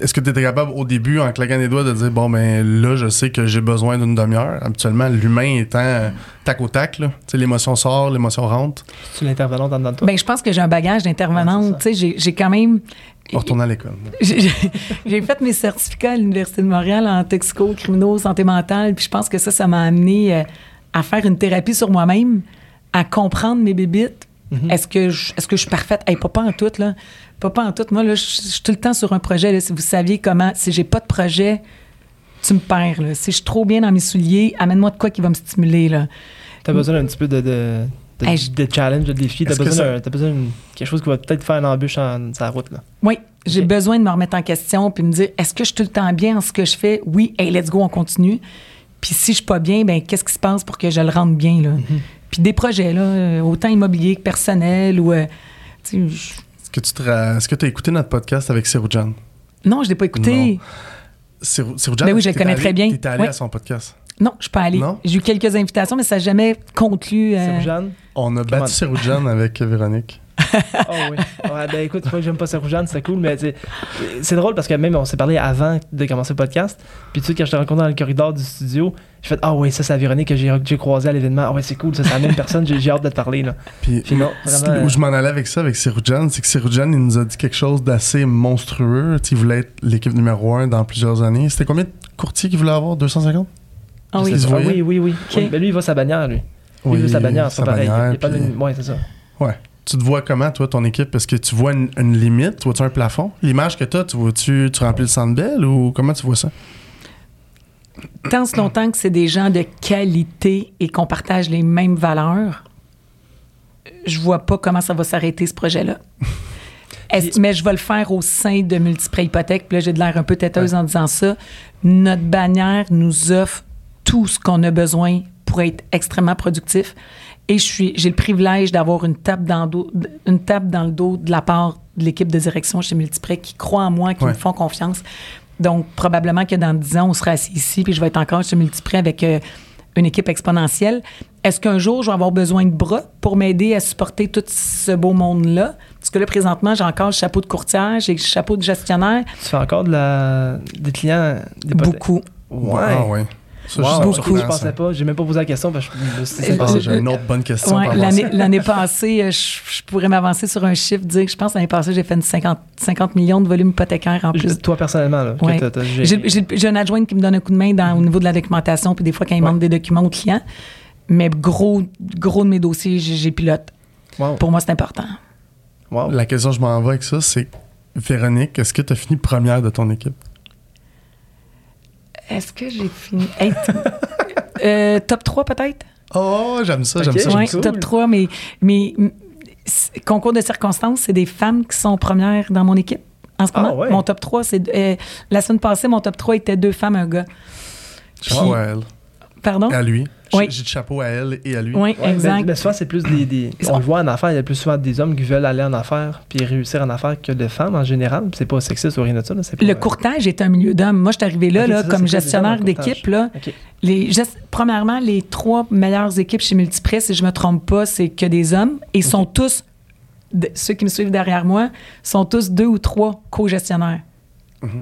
Speaker 1: Est-ce que tu étais capable au début, en claquant les doigts, de dire bon, ben là, je sais que j'ai besoin d'une demi-heure Habituellement, l'humain étant euh, tac au tac, là. Tu sais, l'émotion sort, l'émotion rentre.
Speaker 3: Tu l'intervenante en dedans de toi?
Speaker 2: Ben, je pense que j'ai un bagage
Speaker 3: Ouais,
Speaker 2: d'intervenante. sais, j'ai, j'ai quand même.
Speaker 1: On retourne à l'école.
Speaker 2: J'ai fait mes certificats à l'Université de Montréal en toxico, criminaux, santé mentale, puis je pense que ça, ça m'a amené euh, à faire une thérapie sur moi-même, à comprendre mes bébites.
Speaker 3: Mhm.
Speaker 2: Est-ce que, je, est-ce que je suis parfaite? Hey, pas, pas en tout, là. Pas, pas en tout. Moi, là, je suis tout le temps sur un projet. Là. Si vous saviez comment, si j'ai pas de projet, tu me perds, là. Si je suis trop bien dans mes souliers, amène-moi de quoi qui va me stimuler, là.
Speaker 3: T'as besoin d'un petit peu de, de, de,
Speaker 2: Hey, je-
Speaker 3: de challenge, de défi. T'as besoin,
Speaker 1: ça-
Speaker 3: besoin de quelque chose qui va peut-être faire une embûche en sa route. Là.
Speaker 2: Oui, j'ai besoin de me remettre en question puis me dire est-ce que je suis tout le temps bien en ce que je fais? Oui, hey, let's go, on continue. Puis si je suis pas bien, ben qu'est-ce qui se passe pour que je le rende bien là? Puis des projets là, euh, autant immobiliers que personnels ou euh,
Speaker 1: Est-ce que tu te est-ce que tu as écouté notre podcast avec Seroujan?
Speaker 2: non, je l'ai pas écouté.
Speaker 1: Seroujan,
Speaker 2: Ben oui, je le connais
Speaker 1: allé-
Speaker 2: très bien.
Speaker 1: T'es allé
Speaker 2: Ouais.
Speaker 1: à son podcast.
Speaker 2: Non, je suis pas allée.
Speaker 1: Non?
Speaker 2: J'ai eu quelques invitations, mais ça n'a jamais conclu. euh.
Speaker 1: On a
Speaker 3: Comment-
Speaker 1: battu Seroujan avec Véronique. [LAUGHS]
Speaker 3: oh oui. Ouais, ben écoute, c'est pas que j'aime pas Saint-Rougeane, c'est cool, mais c'est- c'est drôle parce que même on s'est parlé avant de commencer le podcast. Puis tu sais, quand je te rencontre dans le corridor du studio, je fais Ah oui, ça c'est la Véronique que j'ai j'ai croisé à l'événement. Ah ouais, c'est cool, ça c'est la même personne, j'ai j'ai hâte de te parler. Là.
Speaker 1: Puis,
Speaker 3: Puis non, vraiment,
Speaker 1: où je m'en allais avec ça, avec Siroujan, c'est que Siroujan, il nous a dit quelque chose d'assez monstrueux. Tu sais, il voulait être l'équipe numéro un dans plusieurs années. C'était combien de courtiers qu'il voulait avoir? 250
Speaker 2: Ah oui.
Speaker 3: Ah oui, oui, oui. Oui, Ben lui, il va sa bannière, lui. Lui, il veut sa bannière, c'est pareil.
Speaker 1: bannière,
Speaker 3: Il pas de- Ouais, c'est ça.
Speaker 1: Tu te vois comment, toi, ton équipe? Est-ce que tu vois une, une limite? Tu vois-tu un plafond? L'image que tu as, tu vois-tu tu remplis le centre belle ou comment tu vois ça?
Speaker 2: Tant ce longtemps que c'est des gens de qualité et qu'on partage les mêmes valeurs, je vois pas comment ça va s'arrêter, ce projet-là. [LAUGHS] Mais je vais le faire au sein de Multiprêt Hypothèque. Puis là, j'ai de l'air un peu têteuse en disant ça. Notre bannière nous offre tout ce qu'on a besoin pour être extrêmement productif. Et je suis, j'ai le privilège d'avoir une tape dans le dos, une tape dans le dos de la part de l'équipe de direction chez Multiprêt qui croit en moi, qui
Speaker 1: Ouais.
Speaker 2: me font confiance. Donc, probablement que dans 10 ans, on sera assis ici, puis je vais être encore chez Multiprêt avec euh, une équipe exponentielle. Est-ce qu'un jour, je vais avoir besoin de bras pour m'aider à supporter tout ce beau monde-là? Parce que là, présentement, j'ai encore le chapeau de courtier, j'ai le chapeau de gestionnaire.
Speaker 3: Tu fais encore de la... des clients. Des
Speaker 2: Beaucoup.
Speaker 3: Ouais.
Speaker 1: Ah ouais. Ça,
Speaker 3: Wow,
Speaker 1: je-
Speaker 2: Beaucoup.
Speaker 3: je pensais pas. J'ai même pas posé la question parce que je-
Speaker 1: j'ai une autre bonne question.
Speaker 2: Ouais, l'année, passée, euh, je, je pourrais m'avancer sur un chiffre, dire que je pense que l'année passée, j'ai fait une 50, 50 millions de volume hypothécaire en plus.
Speaker 3: Toi, personnellement, là.
Speaker 2: Ouais. J'ai, une adjointe qui me donne un coup de main dans, au niveau de la documentation, puis des fois, quand il
Speaker 3: Ouais.
Speaker 2: manque des documents aux clients. Mais gros, gros de mes dossiers, j'ai, j'ai pilote.
Speaker 3: Wow.
Speaker 2: Pour moi, c'est important.
Speaker 3: Wow.
Speaker 1: La question que je m'en vais avec ça, c'est Véronique, est-ce que tu as fini première de ton équipe?
Speaker 2: Est-ce que j'ai fini? Hey, t- euh, top 3 peut-être?
Speaker 1: Oh, j'aime ça, j'aime ça.
Speaker 3: j'aime
Speaker 2: Oui,
Speaker 3: cool.
Speaker 2: top 3, mais, mais concours de circonstances, c'est des femmes qui sont premières dans mon équipe. En ce
Speaker 3: Ah,
Speaker 2: moment,
Speaker 3: ouais.
Speaker 2: mon top 3, c'est. euh, la semaine passée, mon top 3 était deux femmes, un gars.
Speaker 1: Elle.
Speaker 2: Pardon?
Speaker 1: À lui.
Speaker 2: Oui.
Speaker 1: J'ai de chapeau à elle et à lui.
Speaker 2: Oui,
Speaker 3: Ouais,
Speaker 2: exact.
Speaker 3: Mais, mais souvent, c'est plus des. on le voit en affaires, il y a plus souvent des hommes qui veulent aller en affaires puis réussir en affaires que des femmes en général. C'est pas sexiste ou rien de ça. là, c'est pas-
Speaker 2: Le courtage est un milieu d'hommes. Moi, je suis arrivée là, là
Speaker 3: ça,
Speaker 2: comme gestionnaire d'équipe. Là,
Speaker 3: Ok.
Speaker 2: les, gest- premièrement, les trois meilleures équipes chez Multipress, si je me trompe pas, c'est que des hommes. Et ils sont tous, de- ceux qui me suivent derrière moi, sont tous deux ou trois co-gestionnaires.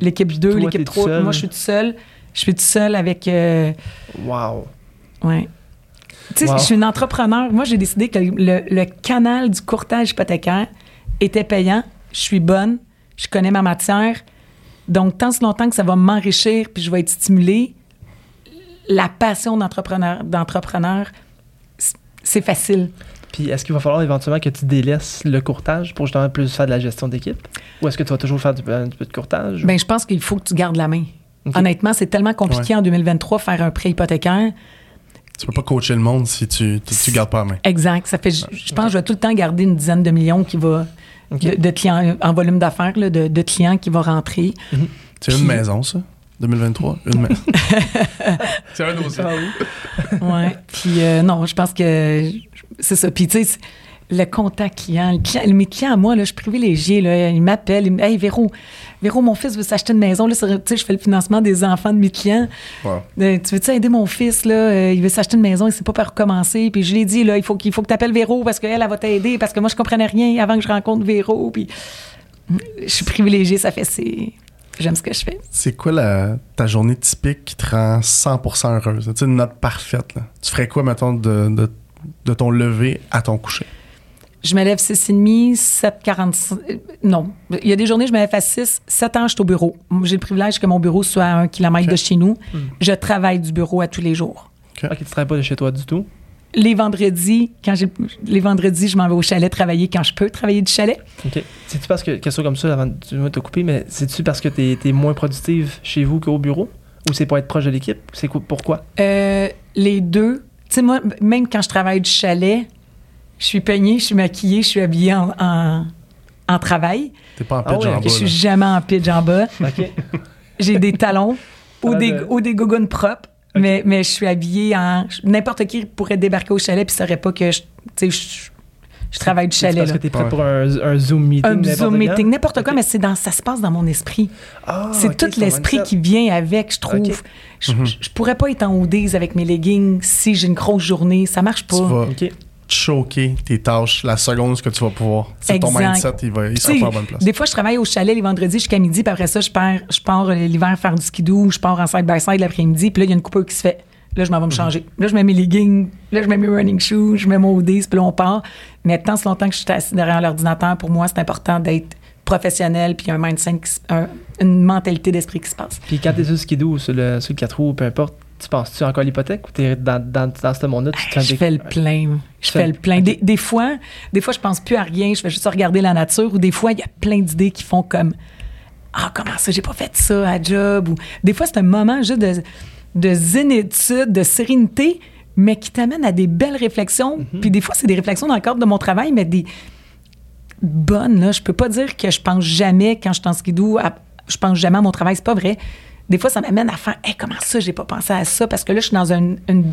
Speaker 2: L'équipe 2,
Speaker 3: Toi,
Speaker 2: l'équipe
Speaker 3: t'es
Speaker 2: 3.
Speaker 3: tout seul.
Speaker 2: Moi, je suis tout seul. Je suis tout seul avec. euh,
Speaker 3: Wow.
Speaker 2: ouais. Tu sais,
Speaker 3: Wow.
Speaker 2: je suis une entrepreneur. Moi, j'ai décidé que le, le canal du courtage hypothécaire était payant. Je suis bonne. Je connais ma matière. Donc, tant si longtemps que ça va m'enrichir puis je vais être stimulée, la passion d'entrepreneur, c'est facile.
Speaker 3: Puis est-ce qu'il va falloir éventuellement que tu délaisses le courtage pour justement plus faire de la gestion d'équipe? Ou est-ce que tu vas toujours faire du, un petit peu de courtage?
Speaker 2: Ben, je pense qu'il faut que tu gardes la main. Honnêtement, c'est tellement compliqué en 2023 faire un prêt hypothécaire.
Speaker 1: Tu peux pas coacher le monde si tu, tu gardes pas la main.
Speaker 2: Exact. Ça fait, je, je pense que je vais tout le temps garder une dizaine de millions qui va, de, de clients, en volume d'affaires, de, de clients qui vont rentrer.
Speaker 1: C'est une maison, ça? 2023 Une maison. [LAUGHS] c'est un dossier.
Speaker 3: Ah oui.
Speaker 2: Ouais. Puis euh, non, je pense que c'est ça. Puis tu sais, le contact client, le client, mes clients à moi, là, je suis privilégiée. Là, ils m'appellent, ils me Hey Véro, Véro, mon fils veut s'acheter une maison. Là, je fais le financement des enfants de mes clients.
Speaker 1: Wow.
Speaker 2: Euh, tu veux-tu aider mon fils, là? Euh, il veut s'acheter une maison, il sait pas par où commencer. Puis je lui ai dit, là, il faut qu'il faut que tu appelles Véro parce qu'elle, elle va t'aider, parce que moi, je comprenais rien avant que je rencontre Véro. Puis je suis privilégiée, ça fait c'est. J'aime ce que je fais.
Speaker 1: C'est quoi la, ta journée typique qui te rend 100% heureuse? Tu une note parfaite. Là. Tu ferais quoi, mettons, de, de, de ton lever à ton coucher?
Speaker 2: Je me lève 6h30, 7h45. euh, Non. Il y a des journées, je me lève à 6, 7 ans, je suis au bureau. J'ai le privilège que mon bureau soit à un kilomètre de chez nous.
Speaker 3: Hmm.
Speaker 2: Je travaille du bureau à tous les jours.
Speaker 3: Ok, tu travailles pas de chez toi du tout?
Speaker 2: Les vendredis, quand j'ai les vendredis, je m'en vais au chalet travailler quand je peux travailler du chalet.
Speaker 3: Ok. C'est-tu parce que, question comme ça, avant de te couper, mais c'est-tu parce que t'es es moins productive chez vous qu'au bureau? Ou c'est pour être proche de l'équipe? C'est quoi- pourquoi?
Speaker 2: Euh, les deux. Tu sais, moi, même quand je travaille du chalet, je suis peignée, je suis maquillée, je suis habillée en, en, en travail.
Speaker 1: T'es pas en
Speaker 3: Ah
Speaker 1: pitch
Speaker 3: ouais,
Speaker 1: en bas.
Speaker 2: Je suis
Speaker 1: là.
Speaker 2: jamais en pitch en bas. [LAUGHS]
Speaker 3: Ok.
Speaker 2: J'ai des talons [LAUGHS] ou
Speaker 3: Ah,
Speaker 2: des,
Speaker 3: ben.
Speaker 2: ou des gougounes propres. Mais, mais je suis habillée en. N'importe qui pourrait débarquer au chalet puis saurait pas que je, tu sais, je, je travaille du
Speaker 3: C'est
Speaker 2: chalet.
Speaker 3: parce
Speaker 2: là.
Speaker 3: que t'es prêt
Speaker 1: Ouais.
Speaker 3: pour un, un Zoom meeting.
Speaker 2: Un Zoom meeting, n'importe quoi, mais c'est dans, ça se passe dans mon esprit.
Speaker 3: Ah,
Speaker 2: c'est tout l'esprit qui vient avec, je trouve. Je, je- je pourrais pas être en hoodies avec mes leggings si j'ai une grosse journée. Ça marche pas.
Speaker 1: Tu vas choquer tes tâches la seconde que tu vas pouvoir. C'est ton
Speaker 2: Exact.
Speaker 1: mindset, il, va, il sera
Speaker 2: Tu
Speaker 1: pas à bonne place.
Speaker 2: Des fois, je travaille au chalet les vendredis jusqu'à midi, puis après ça, je pars, je pars euh, l'hiver faire du skidoo, je pars en side-by-side l'après-midi, puis là, il y a une coupure qui se fait. Là, je m'en vais me changer. Là, je mets mes leggings, là, je mets mes running shoes, je mets mon hoodies, puis là, on part. Mais tant ce longtemps que je suis assis derrière l'ordinateur, pour moi, c'est important d'être professionnel, puis un mindset, qui s- un- une mentalité d'esprit qui se passe.
Speaker 3: Puis quand t'es sur le skidoo ou sur le, sur le 4 roues, peu importe, tu penses-tu encore à l'hypothèque ou t'es dans, dans, dans ce monde-là? Tu
Speaker 2: Je fais le plein. Je fais le plein. Des, des fois, des fois, je pense plus à rien. Je fais juste regarder la nature. Ou des fois, il y a plein d'idées qui font comme Ah, comment ça, j'ai pas fait ça à job. Ou des fois, c'est un moment juste de, de zénitude, de sérénité, mais qui t'amène à des belles réflexions. Puis des fois, c'est des réflexions dans le cadre de mon travail, mais des bonnes. Là. Je peux pas dire que je pense jamais, quand je suis en skidoo, à- je pense jamais à mon travail. C'est pas vrai. Des fois, ça m'amène à faire Hey, comment ça, j'ai pas pensé à ça? Parce que là, je suis dans un, une-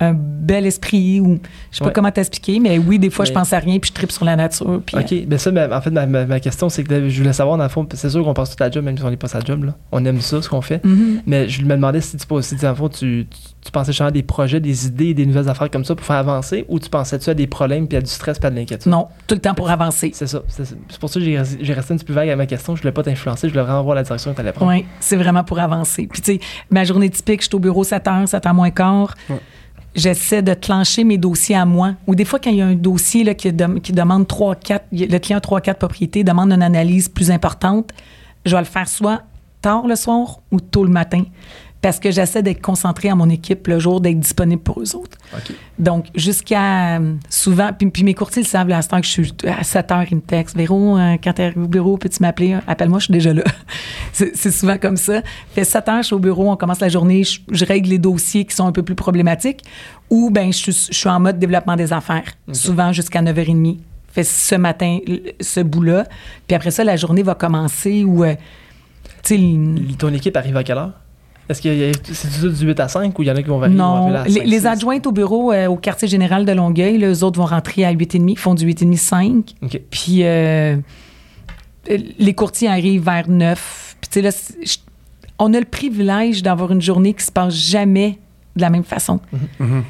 Speaker 2: un bel esprit ou je sais pas comment t'expliquer, mais oui, des fois, je
Speaker 3: Mais-
Speaker 2: pense à rien puis je tripe sur la nature. Puis,
Speaker 3: OK. Ben ça, ben, en fait, ma, ma- ma question, c'est que je voulais savoir, dans le fond, c'est sûr qu'on passe toute la job, même si on n'est pas sa job, là. On aime ça, ce qu'on fait.
Speaker 2: euh, mhm.
Speaker 3: Mais je me demandais si tu, si, dans le fond, tu, tu, tu pensais justement à des projets, des idées, des nouvelles affaires comme ça pour faire avancer ou tu pensais-tu à des problèmes, puis à du stress, puis à de l'inquiétude?
Speaker 2: Non, tout le temps pour avancer.
Speaker 3: C'est ça. C'est pour ça que j'ai j'ai resté un petit peu vague à ma question. Je voulais pas t'influencer, je voulais vraiment voir la direction que tu allais prendre.
Speaker 2: Oui, c'est vraiment pour avancer. Puis, tu sais, ma journée typique, je suis au bureau 7 h, 7 h moins quart.
Speaker 1: Ouais.
Speaker 2: J'essaie de clencher mes dossiers à moi. Ou des fois, quand il y a un dossier qui, qui demande 3, 4, le client a 3, 4 propriétés, demande une analyse plus importante, je vais le faire soit tard le soir ou tôt le matin. Parce que j'essaie d'être concentré à mon équipe le jour, d'être disponible pour eux autres.
Speaker 3: OK.
Speaker 2: Donc, jusqu'à euh, souvent, puis, puis mes courtiers le savent, à ce temps que je suis à 7 heures, ils me textent. Véro, euh, quand tu arrives au bureau, peux-tu m'appeler? Appelle-moi, je suis déjà là. [LAUGHS] c'est souvent comme ça. Fait 7 heures, je suis au bureau, on commence la journée, je, je règle les dossiers qui sont un peu plus problématiques. Ou, ben, je suis, je suis en mode développement des affaires, souvent jusqu'à 9h30. Fait ce matin, ce bout-là. Puis après ça, la journée va commencer où, euh, tu sais, l-
Speaker 3: Ton équipe arrive à quelle heure? Est-ce que c'est du 8 à 5 ou il y en a qui vont varier?
Speaker 2: Non,
Speaker 3: à
Speaker 2: les,
Speaker 3: 5,
Speaker 2: les
Speaker 3: 6?
Speaker 2: adjointes au bureau euh, au quartier général de Longueuil, eux autres vont rentrer à 8h30, font du 8h30 5.
Speaker 3: OK.
Speaker 2: Puis euh, les courtiers arrivent vers 9. Puis tu sais là, on a le privilège d'avoir une journée qui se passe jamais de la même façon.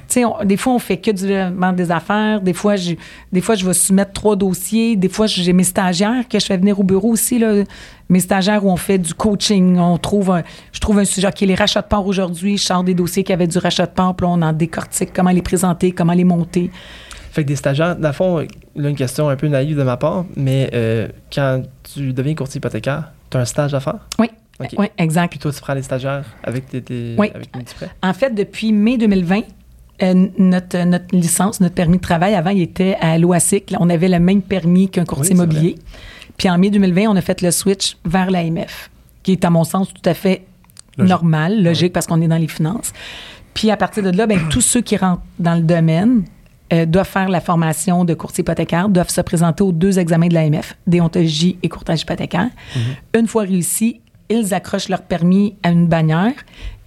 Speaker 2: Sais, on- des fois, on fait que du développement des affaires. Des fois, je, des fois, je vais soumettre trois dossiers. Des fois, j'ai mes stagiaires que je fais venir au bureau aussi. Là. Mes stagiaires où on fait du coaching. On trouve un- je trouve un sujet qui est les rachats de part aujourd'hui. Je sors des dossiers qui avaient du rachat de part. Puis là, on en décortique comment les présenter, comment les monter.
Speaker 3: Fait que des stagiaires, dans le fond, là, une question un peu naïve de ma part, mais euh, quand tu deviens courtier hypothécaire, tu as un stage à faire?
Speaker 2: Oui. Oui, exact.
Speaker 3: Puis toi, tu prends les stagiaires avec tes, tes
Speaker 2: Oui.
Speaker 3: avec?
Speaker 2: En fait, depuis mai 2020, euh, notre, notre licence, notre permis de travail, avant, il était à l'OASIC. On avait le même permis qu'un courtier
Speaker 3: Oui,
Speaker 2: immobilier. Puis en mai 2020, on a fait le switch vers l'AMF, qui est, à mon sens, tout à fait
Speaker 1: Logique.
Speaker 2: normal, logique, parce qu'on est dans les finances. Puis à partir de là, ben, tous ceux qui rentrent dans le domaine euh, doivent faire la formation de courtier hypothécaire, doivent se présenter aux deux examens de l'AMF, déontologie et courtage hypothécaire. Une fois réussi, ils accrochent leur permis à une bannière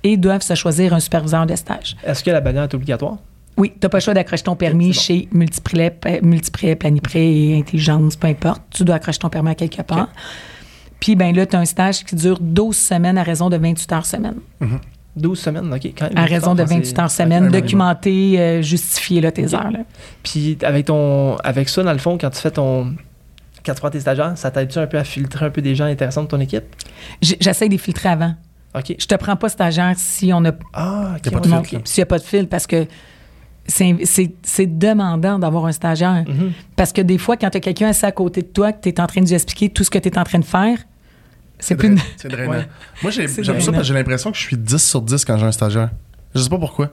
Speaker 2: et doivent se choisir un superviseur de stage.
Speaker 3: Est-ce que la bannière est obligatoire?
Speaker 2: Oui, tu n'as pas le choix d'accrocher ton permis
Speaker 3: bon.
Speaker 2: chez Multiprêt, pa- Multiprêt, Planiprêt et Intelligence, peu importe. Tu dois accrocher ton permis à quelque part. Puis ben là, tu as un stage qui dure 12 semaines à raison de 28 heures semaine.
Speaker 3: 12 semaines, OK, quand même.
Speaker 2: À raison de
Speaker 3: Ah, c'est-
Speaker 2: 28 heures semaine, documenté, euh, justifié là, tes heures. là.
Speaker 3: Puis avec ton avec ça, dans le fond, quand tu fais ton. Quand tu prends tes stagiaires, ça t'aide-tu un peu à filtrer un peu des gens intéressants de ton équipe?
Speaker 2: J'essaie de les filtrer avant.
Speaker 3: OK.
Speaker 2: Je te prends pas stagiaire si on a
Speaker 3: Ah, OK.
Speaker 1: Y a pas de
Speaker 3: ouais,
Speaker 1: filtre,
Speaker 3: OK.
Speaker 1: là.
Speaker 2: s'il n'y a pas de fil parce que c'est- c'est c'est demandant d'avoir un stagiaire.
Speaker 3: Mhm.
Speaker 2: Parce que des fois, quand tu as quelqu'un assis à côté de toi, que tu es en train de lui expliquer tout ce que tu es en train de faire, c'est plus.
Speaker 1: C'est drainant.
Speaker 3: Ouais.
Speaker 1: Moi, j'aime ça parce que j'ai l'impression que je suis 10 sur 10 quand j'ai un stagiaire. Je sais pas pourquoi.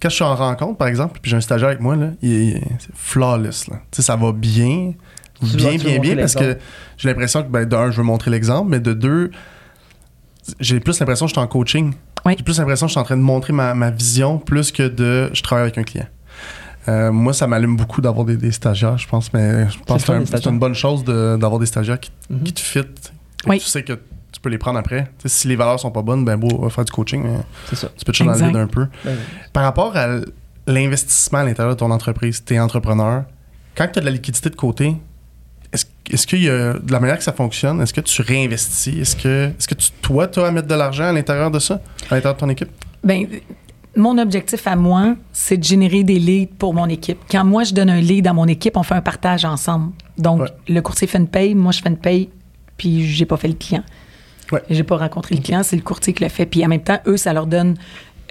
Speaker 1: Quand je suis en rencontre, par exemple, puis j'ai un stagiaire avec moi, là, il est, il c'est flawless. Là. Tu sais, ça va bien, bien, bien, bien, parce que j'ai l'impression que, ben, de un, je veux montrer l'exemple, mais de deux, j'ai plus l'impression que je suis en coaching.
Speaker 2: Oui.
Speaker 1: J'ai plus l'impression que je suis en train de montrer ma, ma vision plus que de je travaille avec un client. Euh, moi, ça m'allume beaucoup d'avoir des, des stagiaires, je pense, mais je pense que c'est un- une bonne chose de- d'avoir des stagiaires qui,
Speaker 3: Mhm.
Speaker 1: qui te fit.
Speaker 2: Oui.
Speaker 1: Tu sais que tu peux les prendre après. Si les valeurs sont pas bonnes, ben beau, on va faire du coaching, mais
Speaker 3: C'est ça.
Speaker 1: tu peux te changer dans le
Speaker 2: Exact.
Speaker 1: vide un peu.
Speaker 3: Ben,
Speaker 1: Par rapport à l'investissement à l'intérieur de ton entreprise, tu es entrepreneur, quand tu as de la liquidité de côté, est-ce qu'il y a de la manière que ça fonctionne, est-ce que tu réinvestis? Est-ce que, est-ce que tu, toi, tu as à mettre de l'argent à l'intérieur de ça, à l'intérieur de ton équipe?
Speaker 2: Ben, mon objectif à moi, c'est de générer des leads pour mon équipe. Quand moi, je donne un lead à mon équipe, on fait un partage ensemble. Donc,
Speaker 1: Ouais.
Speaker 2: le courtier fait une paye, moi, je fais une paye, puis j'ai pas fait le client.
Speaker 1: Ouais.
Speaker 2: J'ai pas rencontré le client, c'est le courtier qui le fait. Puis en même temps, eux, ça leur donne,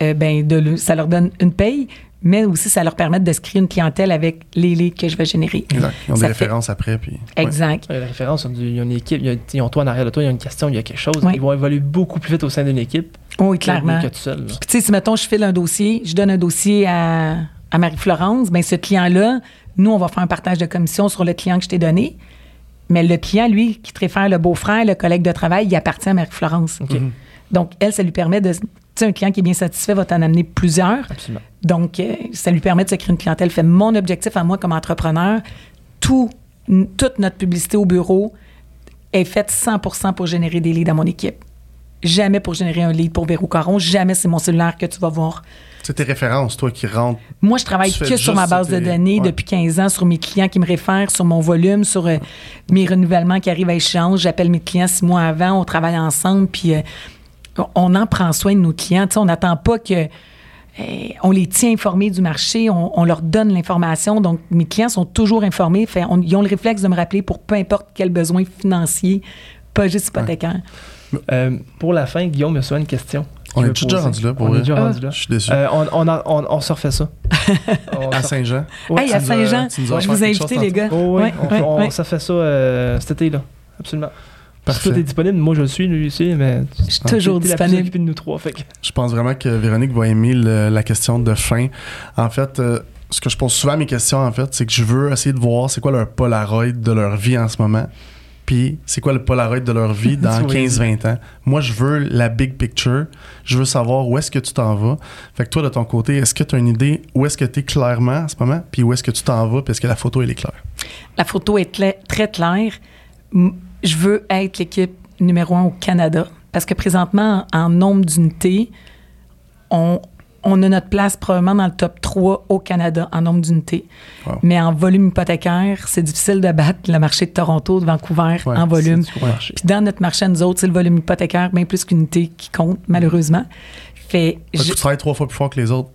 Speaker 2: euh, ben, de, ça leur donne une paye, mais aussi ça leur permet de se créer une clientèle avec les leads que je vais générer.
Speaker 1: Exact. Ils ont
Speaker 2: Ça
Speaker 1: des
Speaker 2: fait-
Speaker 1: références après. Puis.
Speaker 2: Exact.
Speaker 3: Ouais, la référence, ils ont du- ils ont une équipe, ils ont, ils ont toi en arrière de toi, il y a une question, il y a quelque chose.
Speaker 2: Ouais.
Speaker 3: Ils vont évoluer beaucoup plus vite au sein d'une équipe
Speaker 2: Oui, clairement.
Speaker 3: que tout seul.
Speaker 2: Puis, tu sais, si, mettons, je file un dossier, je donne un dossier à, à Marie-Florence, bien, ce client-là, nous, on va faire un partage de commission sur le client que je t'ai donné. Mais le client, lui, qui te réfère le beau-frère, le collègue de travail, il appartient à Marie-Florence.
Speaker 3: OK.
Speaker 2: Donc, elle, ça lui permet de. Tu sais, un client qui est bien satisfait va t'en amener plusieurs.
Speaker 3: Absolument.
Speaker 2: Donc, euh, ça lui permet de se créer une clientèle. Fait mon objectif à moi comme entrepreneur, tout, toute notre publicité au bureau est faite 100% pour générer des leads à mon équipe. Jamais pour générer un lead pour Véro Caron. Jamais c'est mon cellulaire que tu vas voir.
Speaker 1: C'est tes références, toi, qui rentrent.
Speaker 2: Moi, je travaille que sur ma base de données
Speaker 1: ouais.
Speaker 2: depuis 15 ans, sur mes clients qui me réfèrent, sur mon volume, sur euh, mes renouvellements qui arrivent à échéance. J'appelle mes clients six mois avant, on travaille ensemble, puis euh, on en prend soin de nos clients. On n'attend pas que. euh, on les tient informés du marché, on, on leur donne l'information. Donc, mes clients sont toujours informés. Fait, on- ils ont le réflexe de me rappeler pour peu importe quel besoin financier, pas juste hypothécaire.
Speaker 3: Euh, pour la fin, Guillaume me souvent une question.
Speaker 1: On est déjà rendu là, pour
Speaker 3: On
Speaker 1: vrai?
Speaker 3: est déjà
Speaker 2: Ah.
Speaker 3: rendu là.
Speaker 1: Je suis déçu.
Speaker 3: Euh, on, on, a- on, on se refait ça. [LAUGHS]
Speaker 1: À
Speaker 3: se-
Speaker 1: Saint-Jean.
Speaker 3: Ouais,
Speaker 2: hey, à Saint-Jean, je vous ai invité, les gars.
Speaker 3: Oh, oui,
Speaker 2: Ouais,
Speaker 3: on,
Speaker 2: ouais,
Speaker 3: on-
Speaker 2: ouais.
Speaker 3: ça fait ça euh, cet été-là. Absolument.
Speaker 1: Parfait.
Speaker 3: Tout est disponible. Moi, je le suis, lui aussi, mais
Speaker 2: Je suis toujours
Speaker 3: t'es la plus
Speaker 2: disponible.
Speaker 3: de nous trois. Fait que-
Speaker 1: Je pense vraiment que Véronique va aimer le- la question de fin. En fait, euh, ce que je pose souvent à mes questions, en fait, c'est que je veux essayer de voir c'est quoi leur Polaroid de leur vie en ce moment. Puis, c'est quoi le Polaroid de leur vie dans
Speaker 3: Tu vois,
Speaker 1: 15-20 ans. Moi, je veux la big picture. Je veux savoir où est-ce que tu t'en vas. Fait que toi, de ton côté, est-ce que tu as une idée où est-ce que tu es clairement en ce moment? Puis où est-ce que tu t'en vas? Puis est-ce que la photo, elle est claire?
Speaker 2: La photo est très claire. Je veux être l'équipe numéro un au Canada parce que présentement, en nombre d'unités, on, on a notre place probablement dans le top 3 au Canada en nombre d'unités.
Speaker 1: Wow.
Speaker 2: Mais en volume hypothécaire, c'est difficile de battre le marché de Toronto, de Vancouver
Speaker 1: Ouais,
Speaker 2: en volume. Puis dans notre marché, à nous autres, c'est le volume hypothécaire, bien plus qu'unité qui compte, malheureusement. Fait, je-
Speaker 1: tu travailles trois fois plus fort que les autres.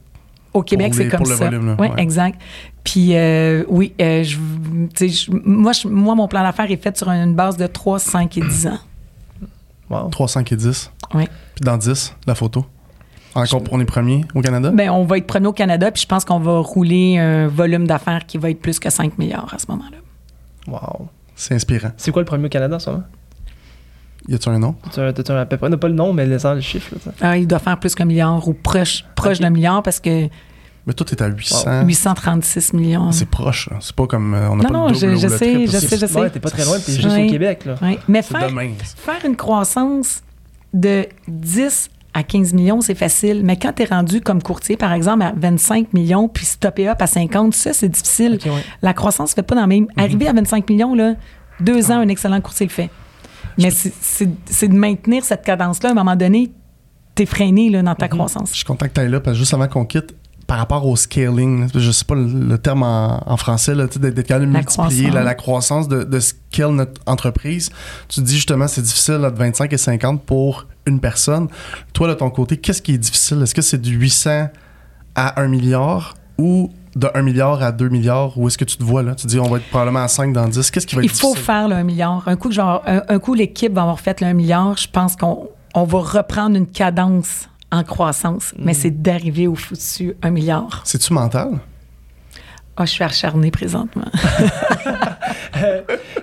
Speaker 2: Au Québec,
Speaker 1: Pour
Speaker 2: c'est
Speaker 1: les-
Speaker 2: comme
Speaker 1: pour le
Speaker 2: ça.
Speaker 1: volume, là.
Speaker 2: Oui,
Speaker 1: Ouais.
Speaker 2: exact. Puis euh, oui, euh, je, tu sais, je- moi, je- moi, mon plan d'affaires est fait sur une base de 3, 5 et 10 ans.
Speaker 3: Wow.
Speaker 1: 3, 5 et 10.
Speaker 2: Oui.
Speaker 1: Puis dans 10, la photo? Encore, on est premier au Canada?
Speaker 2: Ben, on va être premier au Canada, puis je pense qu'on va rouler un volume d'affaires qui va être plus que 5 milliards à ce moment-là.
Speaker 3: Wow.
Speaker 1: C'est inspirant.
Speaker 3: C'est quoi le premier au Canada en ce moment?
Speaker 1: Y a-tu un nom?
Speaker 3: Tu as, t'as-tu un à peu près, on n'a pas le nom, mais laissant le chiffre. Là.
Speaker 2: Ah, il doit faire plus qu'un milliard ou proche, proche d'un milliard parce que
Speaker 1: Mais toi, t'es à 800.
Speaker 2: 836 millions.
Speaker 1: C'est proche. là. C'est pas comme. euh, on n'a
Speaker 2: Non,
Speaker 1: pas
Speaker 2: non,
Speaker 1: le double
Speaker 2: je-
Speaker 1: ou
Speaker 2: je
Speaker 1: le
Speaker 2: sais,
Speaker 1: triple.
Speaker 2: je sais, je sais.
Speaker 3: Ouais, t'es pas très loin, t'es juste
Speaker 2: Ouais.
Speaker 3: au Québec. Là.
Speaker 2: Oui. Mais faire,
Speaker 1: demain.
Speaker 2: faire une croissance de 10 à 15 millions, c'est facile. Mais quand tu es rendu comme courtier, par exemple, à 25 millions, puis stopper up à 50, ça, c'est difficile.
Speaker 3: Ouais.
Speaker 2: La croissance ne fait pas dans le même. Arriver à 25 millions, là, deux ans, un excellent courtier le fait. Mais c'est- de maintenir cette cadence-là. À un moment donné, tu es freiné là, dans ta croissance.
Speaker 1: Je suis content que tu là parce que juste avant qu'on quitte, par rapport au scaling, je sais pas le, terme en, en français, d'être capable de
Speaker 2: La
Speaker 1: multiplier
Speaker 2: croissance.
Speaker 1: la, la croissance de, de scale notre entreprise. Tu dis justement, c'est difficile là, de 25 et 50 pour une personne. Toi, de ton côté, qu'est-ce qui est difficile? Est-ce que c'est du 800 à 1 milliard ou de 1 milliard à 2 milliards? Où est-ce que tu te vois là? Tu dis, on va être probablement à 5 dans 10. Qu'est-ce qui va être
Speaker 2: Il faut
Speaker 1: difficile?
Speaker 2: faire le 1 milliard. Un coup, avoir- un, un coup l'équipe va avoir fait le 1 milliard, je pense qu'on on va reprendre une cadence en croissance.
Speaker 1: Mm.
Speaker 2: Mais c'est d'arriver au foutu 1 milliard.
Speaker 1: C'est-tu mental?
Speaker 2: Ah, je suis acharnée présentement. [LAUGHS]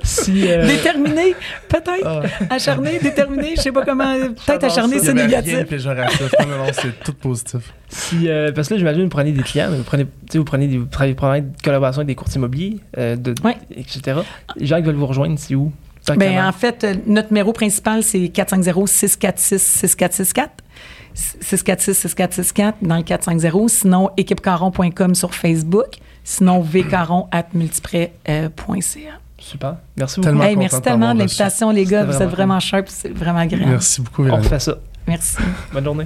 Speaker 3: Si, euh,
Speaker 2: Déterminée, peut-être.
Speaker 1: Ah.
Speaker 2: Acharnée, déterminée, je sais pas comment. [LAUGHS] Peut-être acharnée,
Speaker 3: ça.
Speaker 1: Il y
Speaker 2: c'est
Speaker 1: rien
Speaker 2: négatif.
Speaker 1: péjoratif. non, non, non, c'est tout positif.
Speaker 3: si, euh, parce que là, j'imagine, vous prenez des clients, mais vous prenez, vous prenez des, vous travaillez probablement de collaboration avec des courtiers immobiliers, euh, de,
Speaker 2: Ouais.
Speaker 3: etc. Les gens qui veulent vous rejoindre, c'est où?
Speaker 2: Ben,
Speaker 3: quel
Speaker 2: en fait, euh, notre numéro principal, c'est 450-646-6464. 646-6464 dans le 450. Sinon, équipecaron.com sur Facebook. Sinon, vcaron at multiprès.ca.
Speaker 3: Super. Merci
Speaker 1: Tellement
Speaker 3: beaucoup.
Speaker 2: Hey, merci tellement de l'invitation, les gars. Vous êtes vraiment sharp. C'est vraiment agréable.
Speaker 1: Merci beaucoup,
Speaker 3: On
Speaker 1: Véronique.
Speaker 3: refait ça.
Speaker 2: Merci.
Speaker 3: Bonne journée.